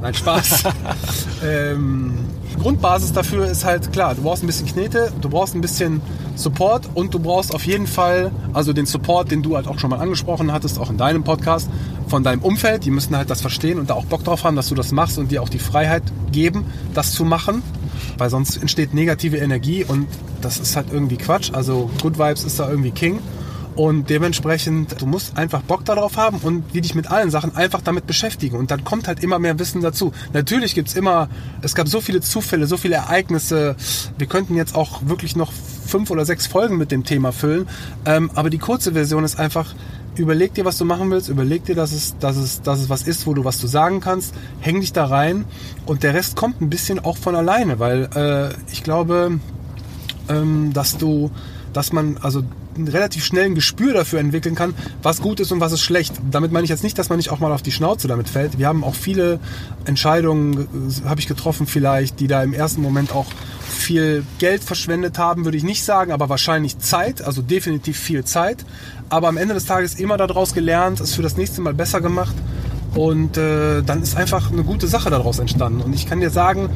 Speaker 2: Nein, Spaß. ähm, Grundbasis dafür ist halt klar, du brauchst ein bisschen Knete, du brauchst ein bisschen Support und du brauchst auf jeden Fall, also den Support, den du halt auch schon mal angesprochen hattest, auch in deinem Podcast, von deinem Umfeld. Die müssen halt das verstehen und da auch Bock drauf haben, dass du das machst und dir auch die Freiheit geben, das zu machen. Weil sonst entsteht negative Energie und das ist halt irgendwie Quatsch. Also Good Vibes ist da irgendwie King. Und dementsprechend, du musst einfach Bock darauf haben und wie dich mit allen Sachen einfach damit beschäftigen. Und dann kommt halt immer mehr Wissen dazu. Natürlich gibt's immer, es gab so viele Zufälle, so viele Ereignisse. Wir könnten jetzt auch wirklich noch fünf oder sechs Folgen mit dem Thema füllen. Ähm, aber die kurze Version ist einfach, überleg dir, was du machen willst, überleg dir, dass es, dass es, dass es was ist, wo du was zu sagen kannst, häng dich da rein und der Rest kommt ein bisschen auch von alleine, weil äh, ich glaube, ähm, dass du, dass man, also relativ schnell ein Gespür dafür entwickeln kann, was gut ist und was ist schlecht. Damit meine ich jetzt nicht, dass man nicht auch mal auf die Schnauze damit fällt. Wir haben auch viele Entscheidungen, äh, habe ich getroffen vielleicht, die da im ersten Moment auch viel Geld verschwendet haben, würde ich nicht sagen, aber wahrscheinlich Zeit, also definitiv viel Zeit. Aber am Ende des Tages immer daraus gelernt, es für das nächste Mal besser gemacht Und äh, dann ist einfach eine gute Sache daraus entstanden. Und ich kann dir sagen,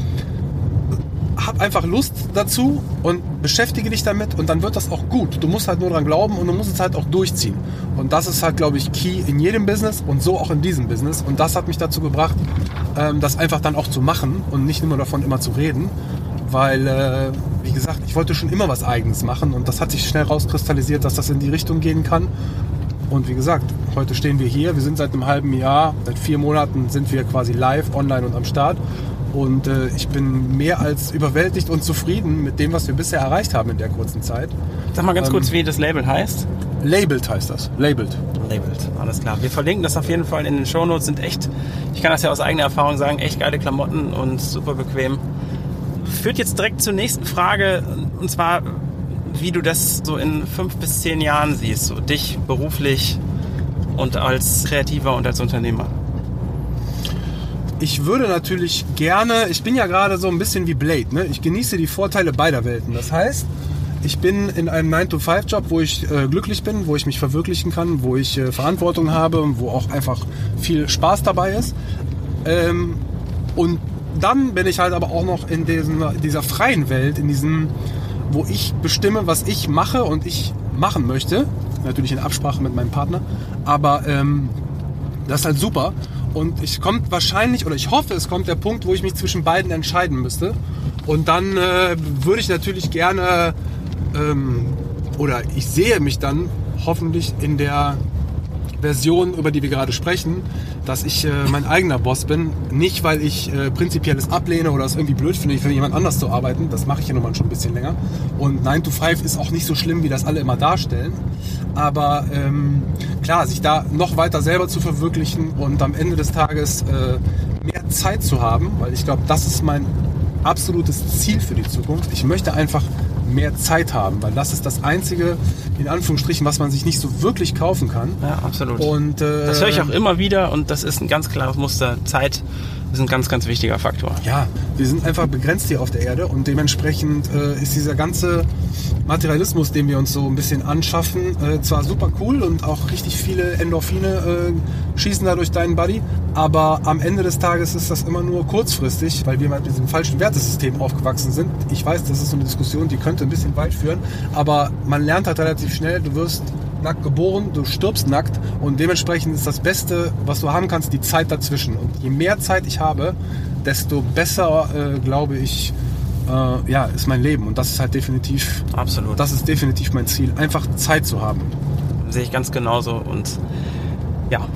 Speaker 2: hab einfach Lust dazu und beschäftige dich damit und dann wird das auch gut. Du musst halt nur dran glauben und du musst es halt auch durchziehen. Und das ist halt, glaube ich, key in jedem Business und so auch in diesem Business. Und das hat mich dazu gebracht, ähm, das einfach dann auch zu machen und nicht nur davon immer zu reden. Weil, äh, wie gesagt, ich wollte schon immer was Eigenes machen und das hat sich schnell rauskristallisiert, dass das in die Richtung gehen kann. Und wie gesagt, heute stehen wir hier. Wir sind seit einem halben Jahr, seit vier Monaten sind wir quasi live, online und am Start. Und äh, ich bin mehr als überwältigt und zufrieden mit dem, was wir bisher erreicht haben in der kurzen Zeit.
Speaker 3: Sag mal ganz ähm, kurz, wie das Label heißt.
Speaker 2: Labeled heißt das. Labeled.
Speaker 3: Labeled, alles klar. Wir verlinken das auf jeden Fall in den Shownotes. Sind echt, ich kann das ja aus eigener Erfahrung sagen, echt geile Klamotten und super bequem. Führt jetzt direkt zur nächsten Frage, und zwar, wie du das so in fünf bis zehn Jahren siehst, so dich beruflich und als Kreativer und als Unternehmer
Speaker 2: ich würde natürlich gerne, ich bin ja gerade so ein bisschen wie Blade, ne? ich genieße die Vorteile beider Welten. Das heißt, ich bin in einem 9-to-5-Job, wo ich äh, glücklich bin, wo ich mich verwirklichen kann, wo ich äh, Verantwortung habe und wo auch einfach viel Spaß dabei ist. Ähm, und dann bin ich halt aber auch noch in, diesen, dieser freien Welt, in diesem, wo ich bestimme, was ich mache und ich machen möchte. Natürlich in Absprache mit meinem Partner. Aber ähm, das ist halt super. Und ich kommt wahrscheinlich, oder ich hoffe, es kommt der Punkt, wo ich mich zwischen beiden entscheiden müsste. Und dann äh, würde ich natürlich gerne, ähm, oder ich sehe mich dann hoffentlich in der Version, über die wir gerade sprechen, dass ich äh, mein eigener Boss bin. Nicht, weil ich äh, prinzipiell ablehne oder es irgendwie blöd finde, für jemand anders zu arbeiten. Das mache ich ja nun mal schon ein bisschen länger. Und 9 to 5 ist auch nicht so schlimm, wie das alle immer darstellen. Aber ähm, klar, sich da noch weiter selber zu verwirklichen und am Ende des Tages äh, mehr Zeit zu haben, weil ich glaube, das ist mein absolutes Ziel für die Zukunft. Ich möchte einfach mehr Zeit haben, weil das ist das einzige, in Anführungsstrichen, was man sich nicht so wirklich kaufen kann.
Speaker 3: Ja, absolut.
Speaker 2: Und,
Speaker 3: äh, das höre ich auch immer wieder und das ist ein ganz klares Muster. Zeit ist ein ganz, ganz wichtiger Faktor.
Speaker 2: Ja, wir sind einfach begrenzt hier auf der Erde und dementsprechend äh, ist dieser ganze Materialismus, den wir uns so ein bisschen anschaffen, äh, zwar super cool und auch richtig viele Endorphine äh, schießen da durch deinen Body, aber am Ende des Tages ist das immer nur kurzfristig, weil wir mit diesem falschen Wertesystem aufgewachsen sind. Ich weiß, das ist so eine Diskussion, die könnte ein bisschen weit führen, aber man lernt halt relativ schnell, du wirst nackt geboren, du stirbst nackt und dementsprechend ist das Beste, was du haben kannst, die Zeit dazwischen. Und je mehr Zeit ich habe, desto besser, äh, glaube ich, äh, ja, ist mein Leben. Und das ist halt definitiv,
Speaker 3: absolut.
Speaker 2: Das ist definitiv mein Ziel, einfach Zeit zu haben.
Speaker 3: Sehe ich ganz genauso und ja,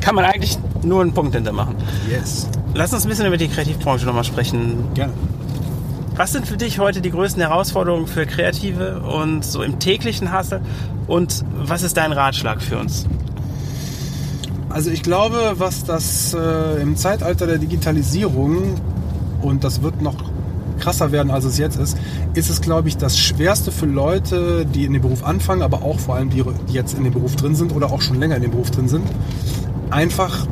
Speaker 3: kann man eigentlich nur einen Punkt hintermachen.
Speaker 2: Yes.
Speaker 3: Lass uns ein bisschen über die Kreativbranche nochmal sprechen.
Speaker 2: Gerne.
Speaker 3: Was sind für dich heute die größten Herausforderungen für Kreative und so im täglichen Hassel? Und was ist dein Ratschlag für uns?
Speaker 2: Also ich glaube, was das äh, im Zeitalter der Digitalisierung und das wird noch krasser werden, als es jetzt ist, ist es, glaube ich, das Schwerste für Leute, die in den Beruf anfangen, aber auch vor allem die, die jetzt in dem Beruf drin sind oder auch schon länger in dem Beruf drin sind, einfach,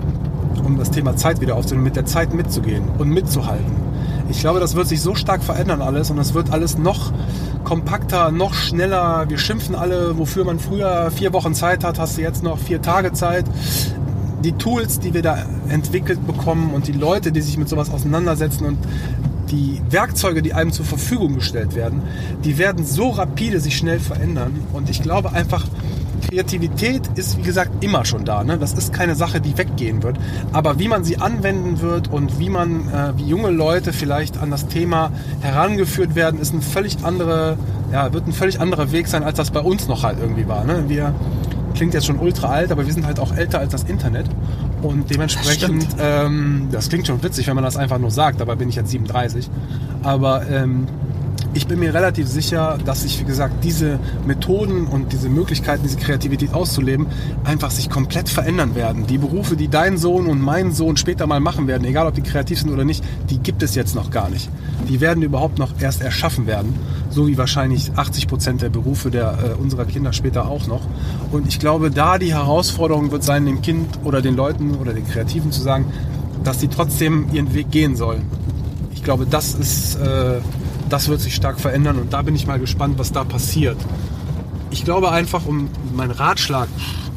Speaker 2: um das Thema Zeit wieder aufzunehmen, mit der Zeit mitzugehen und mitzuhalten. Ich glaube, das wird sich so stark verändern alles und es wird alles noch kompakter, noch schneller. Wir schimpfen alle, wofür man früher vier Wochen Zeit hat, hast du jetzt noch vier Tage Zeit. Die Tools, die wir da entwickelt bekommen und die Leute, die sich mit sowas auseinandersetzen und die Werkzeuge, die einem zur Verfügung gestellt werden, die werden so rapide sich schnell verändern. Und ich glaube einfach, Kreativität ist, wie gesagt, immer schon da. Ne? Das ist keine Sache, die weggehen wird. Aber wie man sie anwenden wird und wie man, äh, wie junge Leute vielleicht an das Thema herangeführt werden, ist ein völlig andere, ja, wird ein völlig anderer Weg sein, als das bei uns noch halt irgendwie war. Ne? Wir klingt jetzt schon ultra alt, aber wir sind halt auch älter als das Internet. Und dementsprechend, das, ähm, das klingt schon witzig, wenn man das einfach nur sagt, dabei bin ich jetzt 37. Aber ähm, ich bin mir relativ sicher, dass sich, wie gesagt, diese Methoden und diese Möglichkeiten, diese Kreativität auszuleben, einfach sich komplett verändern werden. Die Berufe, die dein Sohn und mein Sohn später mal machen werden, egal ob die kreativ sind oder nicht, die gibt es jetzt noch gar nicht. Die werden überhaupt noch erst erschaffen werden, so wie wahrscheinlich 80 Prozent der Berufe der, äh, unserer Kinder später auch noch. Und ich glaube, da die Herausforderung wird sein, dem Kind oder den Leuten oder den Kreativen zu sagen, dass sie trotzdem ihren Weg gehen sollen. Ich glaube, das ist äh, das wird sich stark verändern und da bin ich mal gespannt, was da passiert. Ich glaube einfach, um meinen Ratschlag,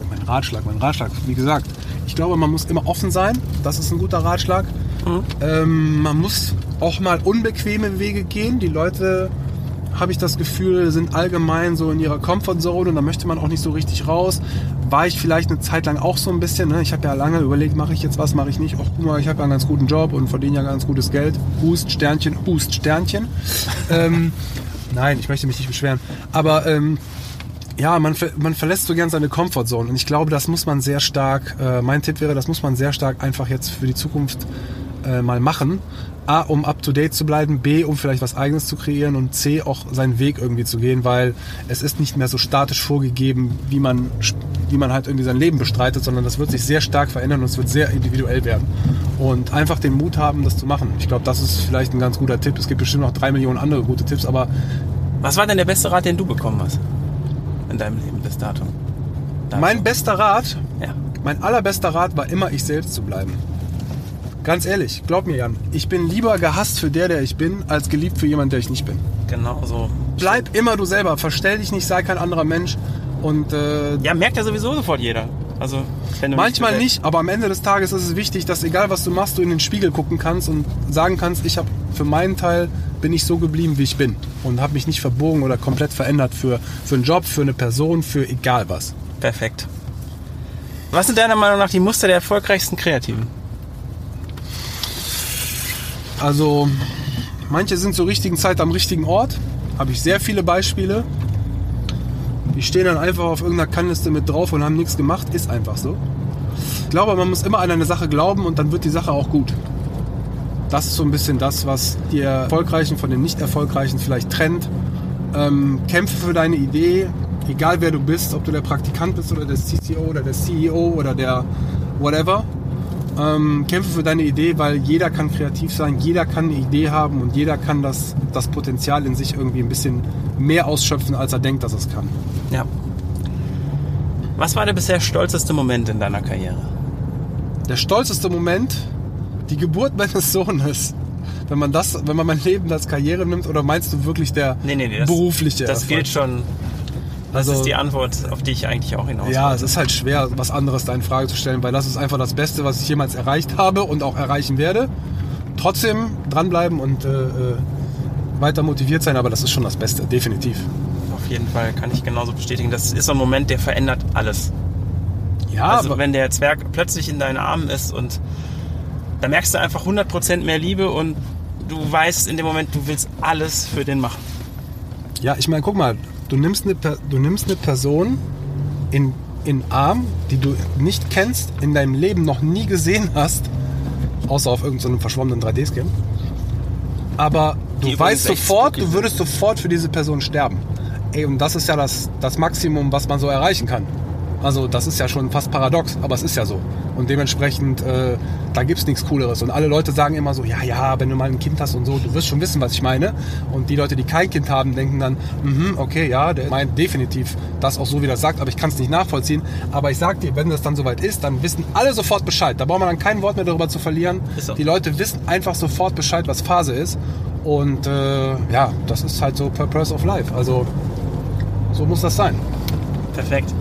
Speaker 2: mein Ratschlag, mein Ratschlag, wie gesagt, Ich glaube, man muss immer offen sein. Das ist ein guter Ratschlag. Ähm, man muss auch mal unbequeme Wege gehen. Die Leute, habe ich das Gefühl, sind allgemein so in ihrer Comfortzone und da möchte man auch nicht so richtig raus. War ich vielleicht eine Zeit lang auch so ein bisschen. Ne? Ich habe ja lange überlegt, mache ich jetzt was, mache ich nicht. Auch guck mal, ich habe ja einen ganz guten Job und verdiene ja ganz gutes Geld. Hust, Sternchen, Hust, Sternchen. ähm, nein, ich möchte mich nicht beschweren. Aber ähm, ja, man, man verlässt so gern seine Comfortzone. Und ich glaube, das muss man sehr stark, äh, mein Tipp wäre, das muss man sehr stark einfach jetzt für die Zukunft äh, mal machen. A, um up to date zu bleiben, B, um vielleicht was eigenes zu kreieren und C, auch seinen Weg irgendwie zu gehen, weil es ist nicht mehr so statisch vorgegeben, wie man, wie man halt irgendwie sein Leben bestreitet, sondern das wird sich sehr stark verändern und es wird sehr individuell werden. Und einfach den Mut haben, das zu machen. Ich glaube, das ist vielleicht ein ganz guter Tipp. Es gibt bestimmt noch drei Millionen andere gute Tipps, aber
Speaker 3: Was war denn der beste Rat, den du bekommen hast? In deinem Leben bis dato? Dato.
Speaker 2: mein bester Rat,
Speaker 3: Ja.
Speaker 2: Mein allerbester Rat war immer, ich selbst zu bleiben. Ganz ehrlich, glaub mir, Jan. Ich bin lieber gehasst für der, der ich bin, als geliebt für jemanden, der ich nicht bin.
Speaker 3: Genau so.
Speaker 2: Bleib immer du selber. Verstell dich nicht, sei kein anderer Mensch. Und äh,
Speaker 3: Ja, merkt ja sowieso sofort jeder. Also, wenn du
Speaker 2: manchmal
Speaker 3: mich-
Speaker 2: nicht, aber am Ende des Tages ist es wichtig, dass egal was du machst, du in den Spiegel gucken kannst und sagen kannst, ich habe für meinen Teil bin ich so geblieben, wie ich bin und habe mich nicht verbogen oder komplett verändert für, für einen Job, für eine Person, für egal was.
Speaker 3: Perfekt. Was sind deiner Meinung nach die Muster der erfolgreichsten Kreativen?
Speaker 2: Also, manche sind zur richtigen Zeit am richtigen Ort. Habe ich sehr viele Beispiele. Die stehen dann einfach auf irgendeiner Kannliste mit drauf und haben nichts gemacht. Ist einfach so. Ich glaube, man muss immer an eine Sache glauben und dann wird die Sache auch gut. Das ist so ein bisschen das, was die Erfolgreichen von den Nicht-Erfolgreichen vielleicht trennt. Ähm, kämpfe für deine Idee, egal wer du bist, ob du der Praktikant bist oder der CCO oder der CEO oder der whatever. Ähm, kämpfe für deine Idee, weil jeder kann kreativ sein, jeder kann eine Idee haben und jeder kann das, das Potenzial in sich irgendwie ein bisschen mehr ausschöpfen, als er denkt, dass er es kann.
Speaker 3: Ja. Was war der bisher stolzeste Moment in deiner Karriere?
Speaker 2: Der stolzeste Moment, die Geburt meines Sohnes. Wenn man das, wenn man mein Leben als Karriere nimmt, oder meinst du wirklich der
Speaker 3: Nee, nee, nee. Das,
Speaker 2: berufliche
Speaker 3: Das
Speaker 2: Erfolg?
Speaker 3: gilt schon. Das
Speaker 2: Also-
Speaker 3: ist die Antwort, auf die ich eigentlich auch hinaus
Speaker 2: Ja,
Speaker 3: wollte.
Speaker 2: es ist halt schwer, was anderes da in Frage zu stellen, weil das ist einfach das Beste, was ich jemals erreicht habe und auch erreichen werde. Trotzdem dranbleiben und äh, äh, weiter motiviert sein, aber das ist schon das Beste, definitiv.
Speaker 3: Auf jeden Fall kann ich genauso bestätigen. Das ist ein Moment, der verändert alles.
Speaker 2: Ja,
Speaker 3: also
Speaker 2: aber,
Speaker 3: wenn der Zwerg plötzlich in deinen Armen ist und da merkst du einfach 100% mehr Liebe und du weißt in dem Moment, du willst alles für den machen.
Speaker 2: ja, ich meine, guck mal, du nimmst eine, du nimmst eine Person in, in Arm, die du nicht kennst, in deinem Leben noch nie gesehen hast, außer auf irgendeinem verschwommenen 3D-Scan. Aber du
Speaker 3: Die
Speaker 2: weißt sofort, du würdest sofort für diese Person sterben. Ey, und das ist ja das, das Maximum, was man so erreichen kann. Also das ist ja schon fast paradox, aber es ist ja so. Und dementsprechend, äh, da gibt's nichts Cooleres. Und alle Leute sagen immer so, ja, ja, wenn du mal ein Kind hast und so, du wirst schon wissen, was ich meine. Und die Leute, die kein Kind haben, denken dann, mhm, okay, ja, der meint definitiv das auch so, wie er das sagt, aber ich kann es nicht nachvollziehen. Aber ich sag dir, wenn das dann soweit ist, dann wissen alle sofort Bescheid. Da braucht man dann kein Wort mehr darüber zu verlieren.
Speaker 3: So.
Speaker 2: Die Leute wissen einfach sofort Bescheid, was Phase ist. Und äh, ja, das ist halt so Purpose of Life. Also so muss das sein.
Speaker 3: Perfekt.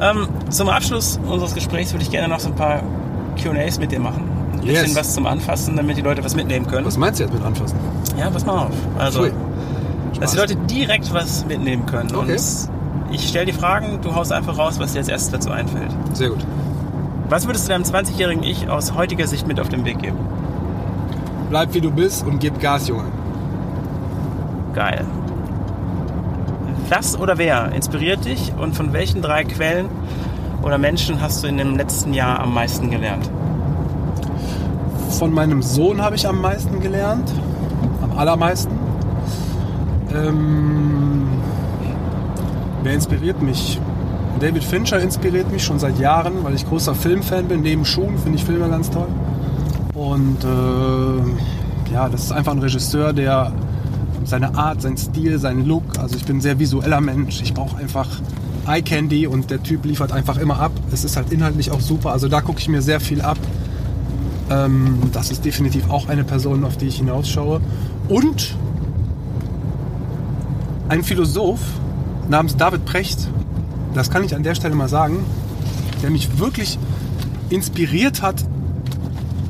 Speaker 3: Ähm, zum Abschluss unseres Gesprächs würde ich gerne noch so ein paar QAs mit dir machen. Ein
Speaker 2: Yes.
Speaker 3: bisschen was zum Anfassen, damit die Leute was mitnehmen können.
Speaker 2: Was meinst du jetzt mit anfassen?
Speaker 3: Ja, pass mal auf. Also,
Speaker 2: Pfui.
Speaker 3: dass die Leute direkt was mitnehmen können.
Speaker 2: Okay.
Speaker 3: Und ich stelle die Fragen, du haust einfach raus, was dir als erstes dazu einfällt.
Speaker 2: Sehr gut.
Speaker 3: Was würdest du deinem 20-jährigen Ich aus heutiger Sicht mit auf den Weg geben?
Speaker 2: Bleib wie du bist und gib Gas, Junge.
Speaker 3: Geil. Was oder wer inspiriert dich und von welchen drei Quellen oder Menschen hast du in dem letzten Jahr am meisten gelernt?
Speaker 2: Von meinem Sohn habe ich am meisten gelernt. Am allermeisten. Ähm, wer inspiriert mich? David Fincher inspiriert mich schon seit Jahren, weil ich großer Filmfan bin. Neben Schuhen finde ich Filme ganz toll. Und äh, ja, das ist einfach ein Regisseur, der seine Art, sein Stil, sein Look, also ich bin ein sehr visueller Mensch. Ich brauche einfach Eye Candy und der Typ liefert einfach immer ab. Es ist halt inhaltlich auch super. Also da gucke ich mir sehr viel ab. Ähm, das ist definitiv auch eine Person, auf die ich hinausschaue. Und ein Philosoph namens David Precht, das kann ich an der Stelle mal sagen, der mich wirklich inspiriert hat,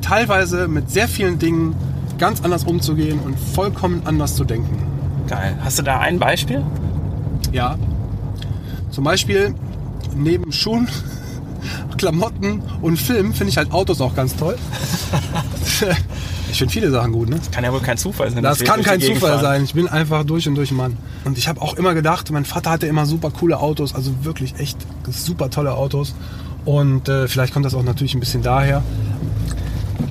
Speaker 2: teilweise mit sehr vielen Dingen ganz anders umzugehen und vollkommen anders zu denken.
Speaker 3: Geil. Hast du da ein Beispiel?
Speaker 2: Ja. Zum Beispiel neben Schuhen, Klamotten und Film finde ich halt Autos auch ganz toll. ich finde viele Sachen gut, ne?
Speaker 3: Das kann ja wohl kein Zufall sein.
Speaker 2: Das kann kein Zufall
Speaker 3: fahren.
Speaker 2: sein. Ich bin einfach durch und durch Mann. Und ich habe auch immer gedacht, mein Vater hatte immer super coole Autos, also wirklich echt super tolle Autos. Und äh, vielleicht kommt das auch natürlich ein bisschen daher.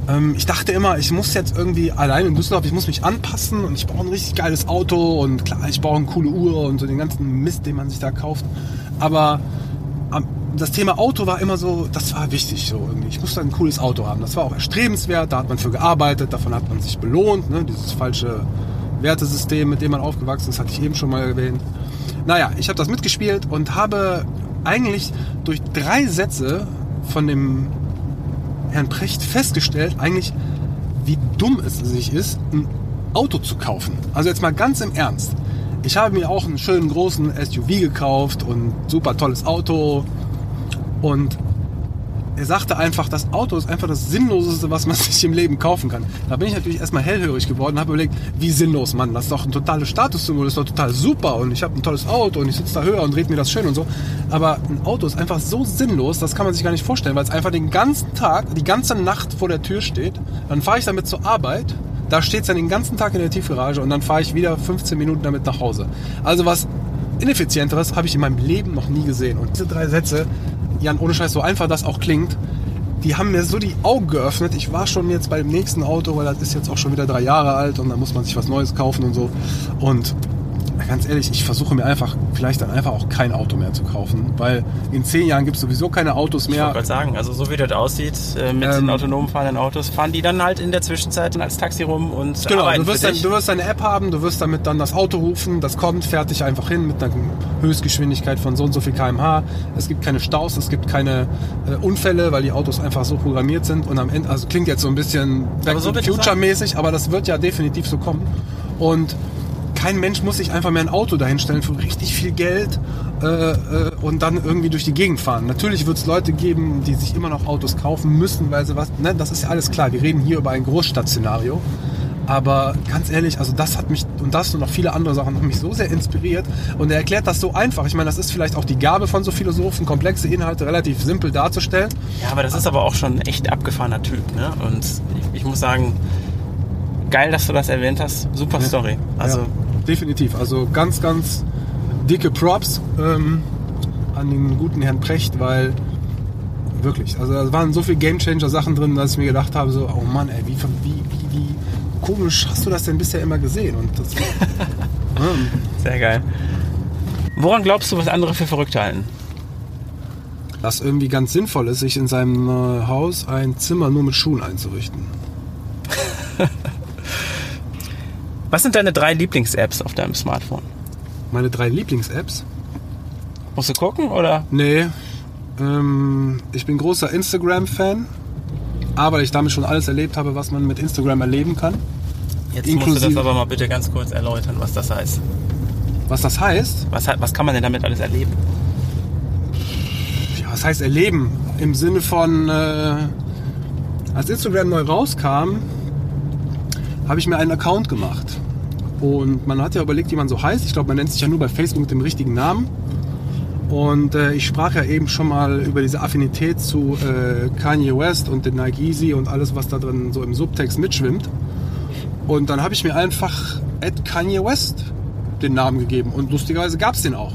Speaker 2: Ähm, ich dachte immer, ich muss jetzt irgendwie allein in Düsseldorf, ich muss mich anpassen und ich brauche ein richtig geiles Auto und klar, ich brauche eine coole Uhr und so den ganzen Mist, den man sich da kauft. Aber am- das Thema Auto war immer so, das war wichtig so irgendwie. Ich musste ein cooles Auto haben. Das war auch erstrebenswert, da hat man für gearbeitet, davon hat man sich belohnt, ne? dieses falsche Wertesystem, mit dem man aufgewachsen ist, hatte ich eben schon mal erwähnt. Naja, ich habe das mitgespielt und habe eigentlich durch drei Sätze von dem Herrn Precht festgestellt, eigentlich, wie dumm es sich ist, ein Auto zu kaufen. Also jetzt mal ganz im Ernst. Ich habe mir auch einen schönen großen SUV gekauft und super tolles Auto. Und er sagte einfach, das Auto ist einfach das Sinnloseste, was man sich im Leben kaufen kann. Da bin ich natürlich erstmal hellhörig geworden und habe überlegt, wie sinnlos, Mann. Das ist doch ein totales Statussymbol, das ist doch total super und ich habe ein tolles Auto und ich sitze da höher und red mir das schön und so. Aber ein Auto ist einfach so sinnlos, das kann man sich gar nicht vorstellen, weil es einfach den ganzen Tag, die ganze Nacht vor der Tür steht. Dann fahre ich damit zur Arbeit, da steht es dann den ganzen Tag in der Tiefgarage und dann fahre ich wieder 15 Minuten damit nach Hause. Also was ineffizienteres habe ich in meinem Leben noch nie gesehen. Und diese drei Sätze, Jan, ohne Scheiß, so einfach das auch klingt, die haben mir so die Augen geöffnet. Ich war schon jetzt bei dem nächsten Auto, weil das ist jetzt auch schon wieder drei Jahre alt und da muss man sich was Neues kaufen und so. Und ganz ehrlich, ich versuche mir einfach, vielleicht dann einfach auch kein Auto mehr zu kaufen, weil in zehn Jahren gibt es sowieso keine Autos
Speaker 3: Ich wollte
Speaker 2: mehr.
Speaker 3: gerade sagen, also so wie das aussieht, äh, mit
Speaker 2: Ähm,
Speaker 3: den autonom fahrenden Autos, fahren die dann halt in der Zwischenzeit als Taxi rum und
Speaker 2: Genau, du wirst, dann, du wirst deine App haben, du wirst damit dann das Auto rufen, das kommt, fährt dich einfach hin mit einer Höchstgeschwindigkeit von so und so viel km/h. Es gibt keine Staus, es gibt keine äh, Unfälle, weil die Autos einfach so programmiert sind und am Ende, also klingt jetzt so ein bisschen Back
Speaker 3: so
Speaker 2: to
Speaker 3: wird
Speaker 2: the
Speaker 3: es
Speaker 2: Future mäßig, aber das wird ja definitiv so kommen. Und kein Mensch muss sich einfach mehr ein Auto dahinstellen für richtig viel Geld äh, äh, und dann irgendwie durch die Gegend fahren. Natürlich wird es Leute geben, die sich immer noch Autos kaufen müssen, weil sie was. Ne, das ist ja alles klar. Wir reden hier über ein Großstadtszenario. Aber ganz ehrlich, also das hat mich und das und noch viele andere Sachen haben mich so sehr inspiriert. Und er erklärt das so einfach. Ich meine, das ist vielleicht auch die Gabe von so Philosophen, komplexe Inhalte relativ simpel darzustellen.
Speaker 3: Ja, aber das ist aber auch schon ein echt abgefahrener Typ. Ne? Und ich, ich muss sagen, geil, dass du das erwähnt hast. Super Story. Also
Speaker 2: ja, definitiv. Also ganz, ganz dicke Props ähm, an den guten Herrn Precht, weil wirklich, also da waren so viele Gamechanger Sachen drin, dass ich mir gedacht habe, so, oh Mann, ey, wie, wie, wie, wie komisch hast du das denn bisher immer gesehen? Und das, ähm,
Speaker 3: sehr geil. Woran glaubst du, was andere für verrückt halten?
Speaker 2: dass irgendwie ganz sinnvoll ist, sich in seinem äh, Haus ein Zimmer nur mit Schuhen einzurichten.
Speaker 3: Was sind deine drei Lieblings-Apps auf deinem Smartphone?
Speaker 2: Meine drei Lieblings-Apps?
Speaker 3: Musst du gucken oder?
Speaker 2: Nee, ähm, ich bin großer Instagram-Fan, aber ich damit schon alles erlebt habe, was man mit Instagram erleben kann.
Speaker 3: Jetzt musst du
Speaker 2: Inklusive-
Speaker 3: das aber mal bitte ganz kurz erläutern, was das heißt.
Speaker 2: Was das heißt?
Speaker 3: Was, was kann man denn damit alles erleben?
Speaker 2: Ja, was heißt erleben? Im Sinne von, äh, als Instagram neu rauskam, habe ich mir einen Account gemacht. Und man hat ja überlegt, wie man so heißt. Ich glaube, man nennt sich ja nur bei Facebook mit dem richtigen Namen. Und äh, ich sprach ja eben schon mal über diese Affinität zu äh, Kanye West und den Nike Yeezy und alles, was da drin so im Subtext mitschwimmt. Und dann habe ich mir einfach Ed Kanye West den Namen gegeben. Und lustigerweise gab es den auch.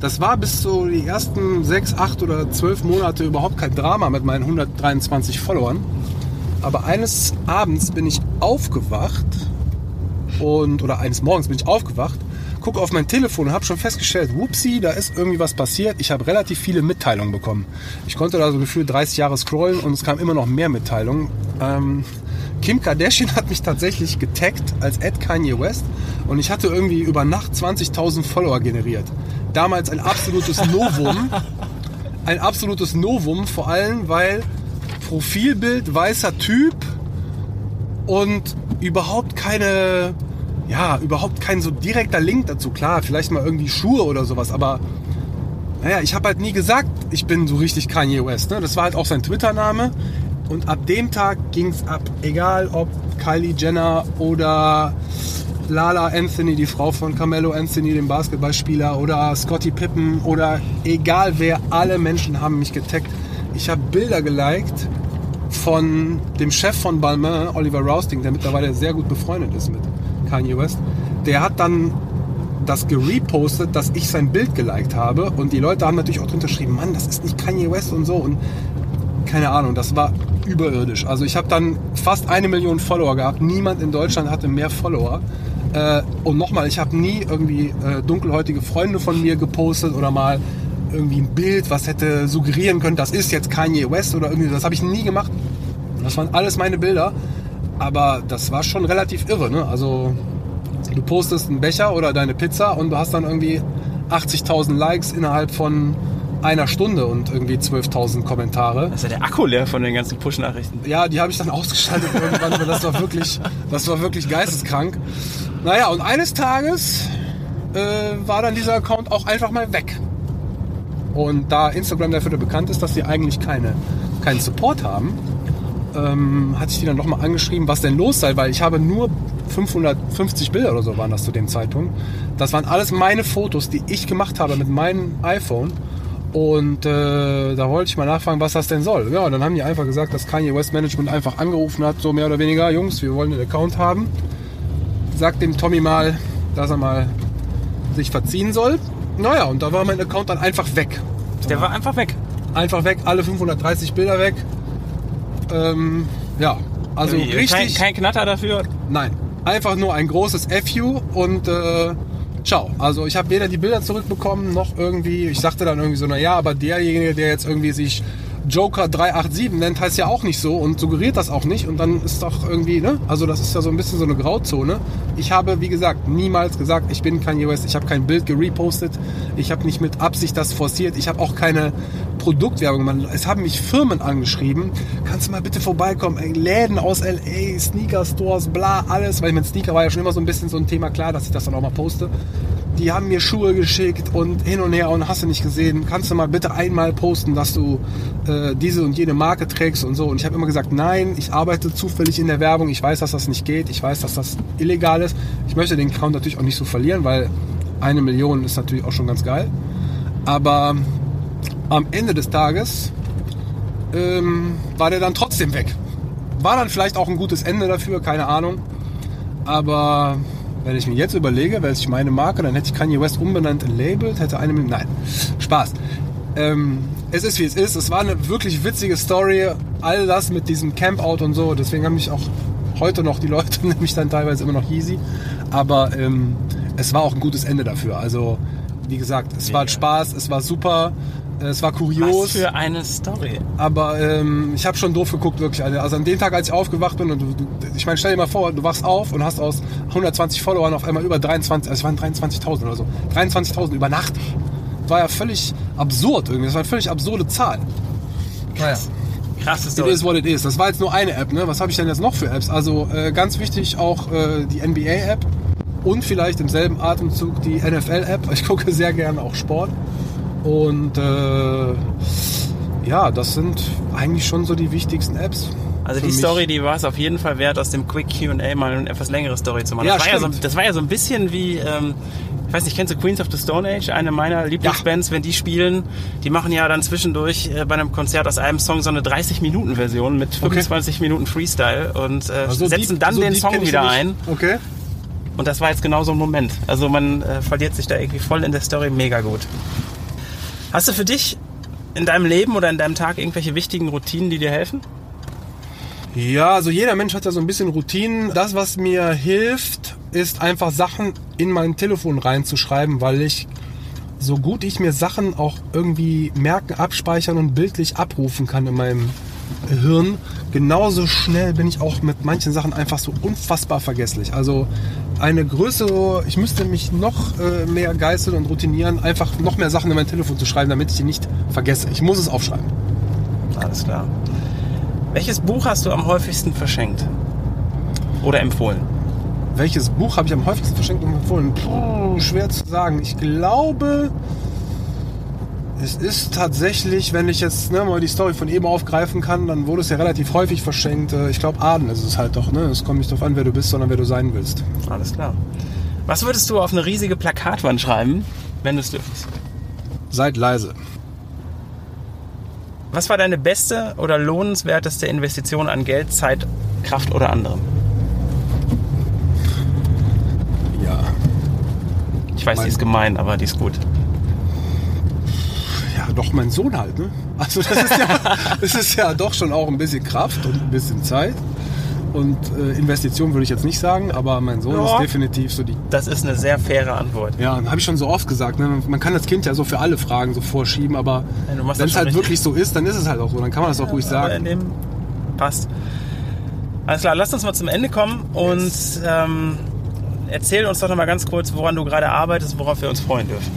Speaker 2: Das war bis zu die ersten sechs, acht oder zwölf Monate überhaupt kein Drama mit meinen 123 Followern. Aber eines Abends bin ich aufgewacht und oder eines Morgens bin ich aufgewacht, gucke auf mein Telefon und habe schon festgestellt, whoopsie, da ist irgendwie was passiert. Ich habe relativ viele Mitteilungen bekommen. Ich konnte da so gefühlt 30 Jahre scrollen und es kam immer noch mehr Mitteilungen. Ähm, Kim Kardashian hat mich tatsächlich getaggt als Ed Kanye West und ich hatte irgendwie über Nacht 20.000 Follower generiert. Damals ein absolutes Novum. Ein absolutes Novum, vor allem weil Profilbild, weißer Typ und überhaupt keine, ja, überhaupt kein so direkter Link dazu. Klar, vielleicht mal irgendwie Schuhe oder sowas, aber naja, ich habe halt nie gesagt, ich bin so richtig Kanye West. Ne? Das war halt auch sein Twitter-Name. Und ab dem Tag ging es ab, egal ob Kylie Jenner oder Lala Anthony, die Frau von Carmelo Anthony, dem Basketballspieler, oder Scotty Pippen oder egal wer, alle Menschen haben mich getaggt. Ich habe Bilder geliked von dem Chef von Balmain, Oliver Rousting, der mittlerweile sehr gut befreundet ist mit Kanye West. Der hat dann das gerepostet, dass ich sein Bild geliked habe und die Leute haben natürlich auch drunter geschrieben, Mann, das ist nicht Kanye West und so und keine Ahnung, das war überirdisch. Also ich habe dann fast eine Million Follower gehabt. Niemand in Deutschland hatte mehr Follower. Äh, und nochmal, ich habe nie irgendwie äh, dunkelhäutige Freunde von mir gepostet oder mal irgendwie ein Bild, was hätte suggerieren können, das ist jetzt Kanye West oder irgendwie, das habe ich nie gemacht. Das waren alles meine Bilder. Aber das war schon relativ irre. Ne? Also du postest einen Becher oder deine Pizza und du hast dann irgendwie 80.000 Likes innerhalb von einer Stunde und irgendwie 12.000 Kommentare.
Speaker 3: Das ist ja der Akku leer von den ganzen Push-Nachrichten.
Speaker 2: Ja, die habe ich dann ausgeschaltet irgendwann, aber das war wirklich, das war wirklich geisteskrank. Naja, und eines Tages äh, war dann dieser Account auch einfach mal weg. Und da Instagram dafür bekannt ist, dass sie eigentlich keine, keinen Support haben, ähm, hatte ich die dann nochmal angeschrieben, was denn los sei, weil ich habe nur 550 Bilder oder so waren das zu dem Zeitpunkt. Das waren alles meine Fotos, die ich gemacht habe mit meinem iPhone. Und äh, da wollte ich mal nachfragen, was das denn soll. Ja, und dann haben die einfach gesagt, dass Kanye West Management einfach angerufen hat, so mehr oder weniger, Jungs, wir wollen einen Account haben. Sagt dem Tommy mal, dass er mal sich verziehen soll. Naja, und da war mein Account dann einfach weg.
Speaker 3: Der war einfach weg.
Speaker 2: Einfach weg, alle 530 Bilder weg. Ähm, ja, also
Speaker 3: Wie,
Speaker 2: richtig.
Speaker 3: Kein, kein Knatter dafür.
Speaker 2: Nein, einfach nur ein großes FU und äh, ciao. Also ich habe weder die Bilder zurückbekommen noch irgendwie, ich sagte dann irgendwie so, naja, aber derjenige, der jetzt irgendwie sich Joker 387 nennt, heißt ja auch nicht so und suggeriert das auch nicht und dann ist doch irgendwie, ne? Also das ist ja so ein bisschen so eine Grauzone. Ich habe, wie gesagt, niemals gesagt, ich bin Kanye West, ich habe kein Bild gerepostet, ich habe nicht mit Absicht das forciert, ich habe auch keine Produktwerbung gemacht. Es haben mich Firmen angeschrieben, kannst du mal bitte vorbeikommen, ey, Läden aus LA, Sneaker Stores, bla, alles, weil mein Sneaker war ja schon immer so ein bisschen so ein Thema, klar, dass ich das dann auch mal poste die haben mir Schuhe geschickt und hin und her und hast du nicht gesehen, kannst du mal bitte einmal posten, dass du äh, diese und jene Marke trägst und so. Und ich habe immer gesagt, nein, ich arbeite zufällig in der Werbung, ich weiß, dass das nicht geht, ich weiß, dass das illegal ist. Ich möchte den Account natürlich auch nicht so verlieren, weil eine Million ist natürlich auch schon ganz geil. Aber am Ende des Tages ähm, war der dann trotzdem weg. War dann vielleicht auch ein gutes Ende dafür, keine Ahnung. Aber wenn ich mir jetzt überlege, wäre ich meine Marke, dann hätte ich Kanye West umbenannt in Labeled, hätte eine Nein, Spaß. Ähm, es ist wie es ist. Es war eine wirklich witzige Story. All das mit diesem Campout und so. Deswegen haben mich auch heute noch die Leute, nämlich dann teilweise immer noch Yeezy. Aber ähm, es war auch ein gutes Ende dafür. Also, wie gesagt, es war Spaß, es war super. Es war kurios.
Speaker 3: Was für eine Story.
Speaker 2: Aber ähm, ich habe schon doof geguckt, wirklich. Alter. Also an dem Tag, als ich aufgewacht bin, und du, du, ich meine, stell dir mal vor, du wachst auf und hast aus 120 Followern auf einmal über 23, also es waren 23.000 oder so, 23.000 über Nacht. War ja völlig absurd irgendwie. Das war eine völlig absurde Zahl. Naja.
Speaker 3: Krasses
Speaker 2: It is what it is. Das war jetzt nur eine App. Ne? Was habe ich denn jetzt noch für Apps? Also äh, ganz wichtig auch äh, die NBA-App und vielleicht im selben Atemzug die NFL-App. Ich gucke sehr gerne auch Sport. Und äh, ja, das sind eigentlich schon so die wichtigsten Apps.
Speaker 3: Also die. Story, die war es auf jeden Fall wert, aus dem Quick Q&A mal eine etwas längere Story zu machen.
Speaker 2: Ja,
Speaker 3: das, war ja so, das war ja so ein bisschen wie, ähm, ich weiß nicht, kennst du Queens of the Stone Age? Eine meiner Lieblingsbands, wenn die spielen, die machen ja dann zwischendurch äh, bei einem Konzert aus einem Song so eine 30-Minuten-Version mit 25 Minuten Freestyle und äh,
Speaker 2: Also
Speaker 3: setzen
Speaker 2: deep-
Speaker 3: dann
Speaker 2: so
Speaker 3: den Song wieder ein.
Speaker 2: Okay.
Speaker 3: Und das war jetzt genau so ein Moment. Also man äh, verliert sich da irgendwie voll in der Story, mega gut. Hast du für dich in deinem Leben oder in deinem Tag irgendwelche wichtigen Routinen, die dir helfen?
Speaker 2: Ja, also jeder Mensch hat ja so ein bisschen Routinen. Das, was mir hilft, ist einfach Sachen in mein Telefon reinzuschreiben, weil ich so gut ich mir Sachen auch irgendwie merken, abspeichern und bildlich abrufen kann in meinem Hirn, genauso schnell bin ich auch mit manchen Sachen einfach so unfassbar vergesslich. Also eine größere, ich müsste mich noch äh, mehr geißeln und routinieren, einfach noch mehr Sachen in mein Telefon zu schreiben, damit ich die nicht vergesse. Ich muss es aufschreiben.
Speaker 3: Alles klar. Welches Buch hast du am häufigsten verschenkt? Oder empfohlen?
Speaker 2: Welches Buch habe ich am häufigsten verschenkt und empfohlen? Puh, schwer zu sagen. Ich glaube, Es ist tatsächlich, wenn ich jetzt ne, mal die Story von eben aufgreifen kann, dann wurde es ja relativ häufig verschenkt. Äh, Ich glaube, Aden ist es halt doch. Ne? Es kommt nicht darauf an, wer du bist, sondern wer du sein willst.
Speaker 3: Alles klar. Was würdest du auf eine riesige Plakatwand schreiben, wenn du es dürftest?
Speaker 2: Seid leise.
Speaker 3: Was war deine beste oder lohnenswerteste Investition an Geld, Zeit, Kraft oder anderem?
Speaker 2: Ja.
Speaker 3: Ich weiß, die
Speaker 2: Mein-
Speaker 3: ist gemein, aber die ist gut.
Speaker 2: Doch mein Sohn halt, ne? Also das ist ja, das ist ja doch schon auch ein bisschen Kraft und ein bisschen Zeit. Und äh, Investition würde ich jetzt nicht sagen, aber mein Sohn
Speaker 3: Ja.
Speaker 2: ist definitiv so die.
Speaker 3: Das ist eine sehr faire Antwort.
Speaker 2: Ja, habe ich schon so oft gesagt. Ne? Man kann das Kind ja so für alle Fragen so vorschieben, aber
Speaker 3: Ja,
Speaker 2: wenn es halt wirklich so ist, dann ist es halt auch so. Dann kann man das auch ruhig sagen.
Speaker 3: in dem passt. Alles klar, lass uns mal zum Ende kommen und ähm, erzähl uns doch noch mal ganz kurz, woran du gerade arbeitest, worauf wir uns freuen dürfen.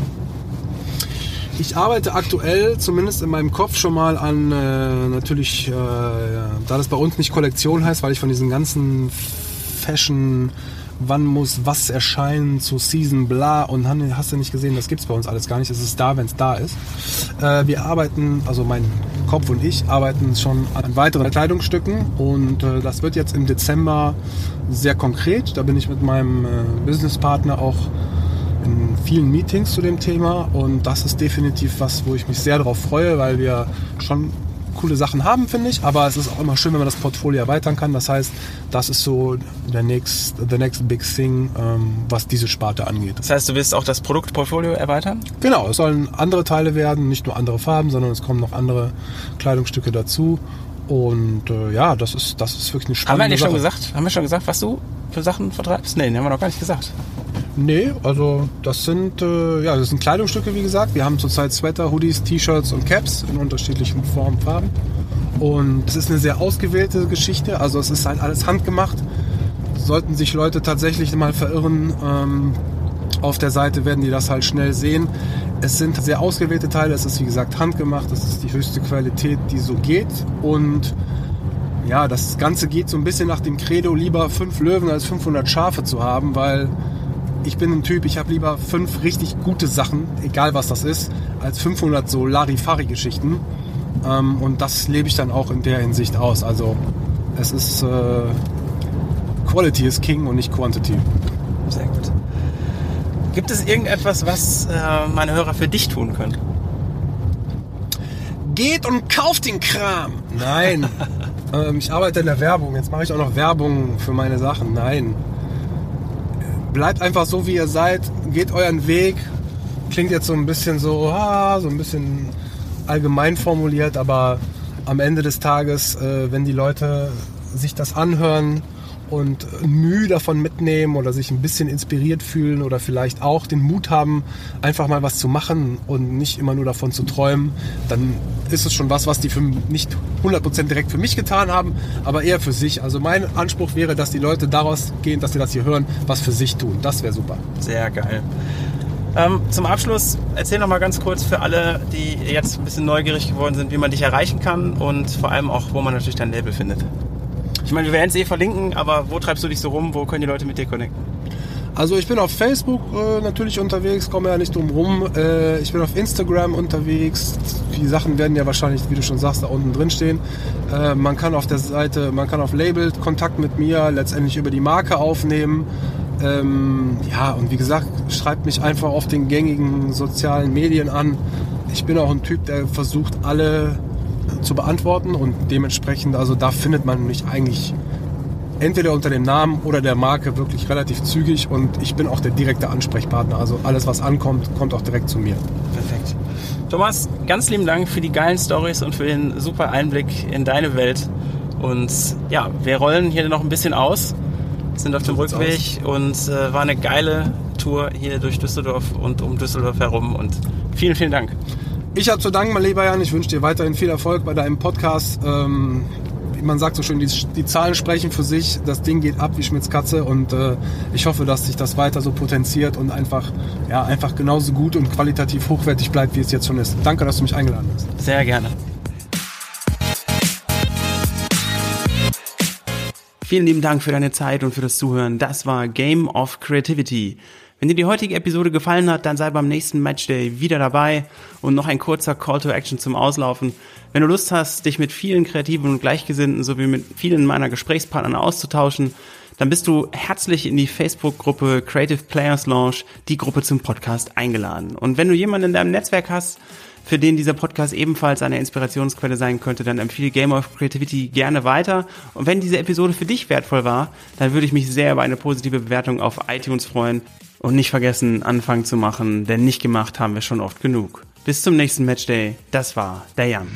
Speaker 2: Ich arbeite aktuell zumindest in meinem Kopf schon mal an äh, natürlich, äh, da das bei uns nicht Kollektion heißt, weil ich von diesen ganzen Fashion, wann muss was erscheinen zu Season, bla und hast du nicht gesehen, das gibt's bei uns alles gar nicht. Es ist da, wenn es da ist. Äh, wir arbeiten, also mein Kopf und ich arbeiten schon an weiteren Kleidungsstücken und äh, das wird jetzt im Dezember sehr konkret. Da bin ich mit meinem äh, Businesspartner auch in vielen Meetings zu dem Thema und das ist definitiv was, wo ich mich sehr darauf freue, weil wir schon coole Sachen haben, finde ich, aber es ist auch immer schön, wenn man das Portfolio erweitern kann. Das heißt, das ist so der next, the next big thing, ähm, was diese Sparte angeht.
Speaker 3: Das heißt, du willst auch das Produktportfolio erweitern?
Speaker 2: Genau, es sollen andere Teile werden, nicht nur andere Farben, sondern es kommen noch andere Kleidungsstücke dazu. Und äh, ja, das ist, das ist wirklich eine
Speaker 3: Haben wir
Speaker 2: spannende
Speaker 3: eigentlich schon
Speaker 2: Sache.
Speaker 3: gesagt? Haben wir schon gesagt, was du für Sachen vertreibst? Nee, den haben wir noch gar nicht gesagt.
Speaker 2: Nee, also das sind, äh, ja, das sind Kleidungsstücke, wie gesagt. Wir haben zurzeit Sweater, Hoodies, T-Shirts und Caps in unterschiedlichen Formen, Farben. Und es ist eine sehr ausgewählte Geschichte. Also es ist halt alles handgemacht. Sollten sich Leute tatsächlich mal verirren, ähm, auf der Seite werden die das halt schnell sehen. Es sind sehr ausgewählte Teile. Es ist wie gesagt handgemacht. Es ist die höchste Qualität, die so geht. Und ja, das Ganze geht so ein bisschen nach dem Credo, lieber fünf Löwen als 500 Schafe zu haben, weil ich bin ein Typ, ich habe lieber fünf richtig gute Sachen, egal was das ist, als 500 so Larifari-Geschichten. Ähm, und das lebe ich dann auch in der Hinsicht aus. Also es ist äh, Quality is King und nicht Quantity.
Speaker 3: Sehr gut. Gibt es irgendetwas, was äh, meine Hörer für dich tun können?
Speaker 2: Geht und kauft den Kram. Nein. ähm, ich arbeite in der Werbung. Jetzt mache ich auch noch Werbung für meine Sachen. Nein. Bleibt einfach so, wie ihr seid. Geht euren Weg. Klingt jetzt so ein bisschen so, ah, so ein bisschen allgemein formuliert, aber am Ende des Tages, äh, wenn die Leute sich das anhören und Mühe davon mitnehmen oder sich ein bisschen inspiriert fühlen oder vielleicht auch den Mut haben, einfach mal was zu machen und nicht immer nur davon zu träumen, dann ist es schon was, was die für nicht 100% direkt für mich getan haben, aber eher für sich. Also mein Anspruch wäre, dass die Leute daraus gehen, dass sie das hier hören, was für sich tun. Das wäre super.
Speaker 3: Sehr geil. Ähm, zum Abschluss erzähl noch mal ganz kurz für alle, die jetzt ein bisschen neugierig geworden sind, wie man dich erreichen kann und vor allem auch, wo man natürlich dein Label findet. Ich meine, wir werden es eh verlinken, aber wo treibst du dich so rum? Wo können die Leute mit dir connecten?
Speaker 2: Also ich bin auf Facebook äh, natürlich unterwegs, komme ja nicht drum rum. Äh, ich bin auf Instagram unterwegs. Die Sachen werden ja wahrscheinlich, wie du schon sagst, da unten drin stehen. Äh, man kann auf der Seite, man kann auf Label Kontakt mit mir letztendlich über die Marke aufnehmen. Ähm, ja, und wie gesagt, schreibt mich einfach auf den gängigen sozialen Medien an. Ich bin auch ein Typ, der versucht, alle zu beantworten und dementsprechend, also da findet man mich eigentlich entweder unter dem Namen oder der Marke wirklich relativ zügig und ich bin auch der direkte Ansprechpartner. Also alles, was ankommt, kommt auch direkt zu mir.
Speaker 3: Perfekt. Thomas, ganz lieben Dank für die geilen Stories und für den super Einblick in deine Welt. Und ja, wir rollen hier noch ein bisschen aus, sind auf dem Rückweg und äh, war eine geile Tour hier durch Düsseldorf und um Düsseldorf herum. Und vielen, vielen Dank.
Speaker 2: Ich habe zu danken, mein lieber Jan. Ich wünsche dir weiterhin viel Erfolg bei deinem Podcast. Ähm, man sagt so schön, die, die Zahlen sprechen für sich. Das Ding geht ab wie Schmitz Katze und äh, ich hoffe, dass sich das weiter so potenziert und einfach, ja, einfach genauso gut und qualitativ hochwertig bleibt, wie es jetzt schon ist. Danke, dass du mich eingeladen hast.
Speaker 3: Sehr gerne. Vielen lieben Dank für deine Zeit und für das Zuhören. Das war Game of Creativity. Wenn dir die heutige Episode gefallen hat, dann sei beim nächsten Matchday wieder dabei und noch ein kurzer Call to Action zum Auslaufen. Wenn du Lust hast, dich mit vielen Kreativen und Gleichgesinnten sowie mit vielen meiner Gesprächspartnern auszutauschen, dann bist du herzlich in die Facebook-Gruppe Creative Players Launch, die Gruppe zum Podcast, eingeladen. Und wenn du jemanden in deinem Netzwerk hast, für den dieser Podcast ebenfalls eine Inspirationsquelle sein könnte, dann empfehle Game of Creativity gerne weiter. Und wenn diese Episode für dich wertvoll war, dann würde ich mich sehr über eine positive Bewertung auf iTunes freuen. Und nicht vergessen, Anfang zu machen, denn nicht gemacht haben wir schon oft genug. Bis zum nächsten Matchday. Das war der Jan.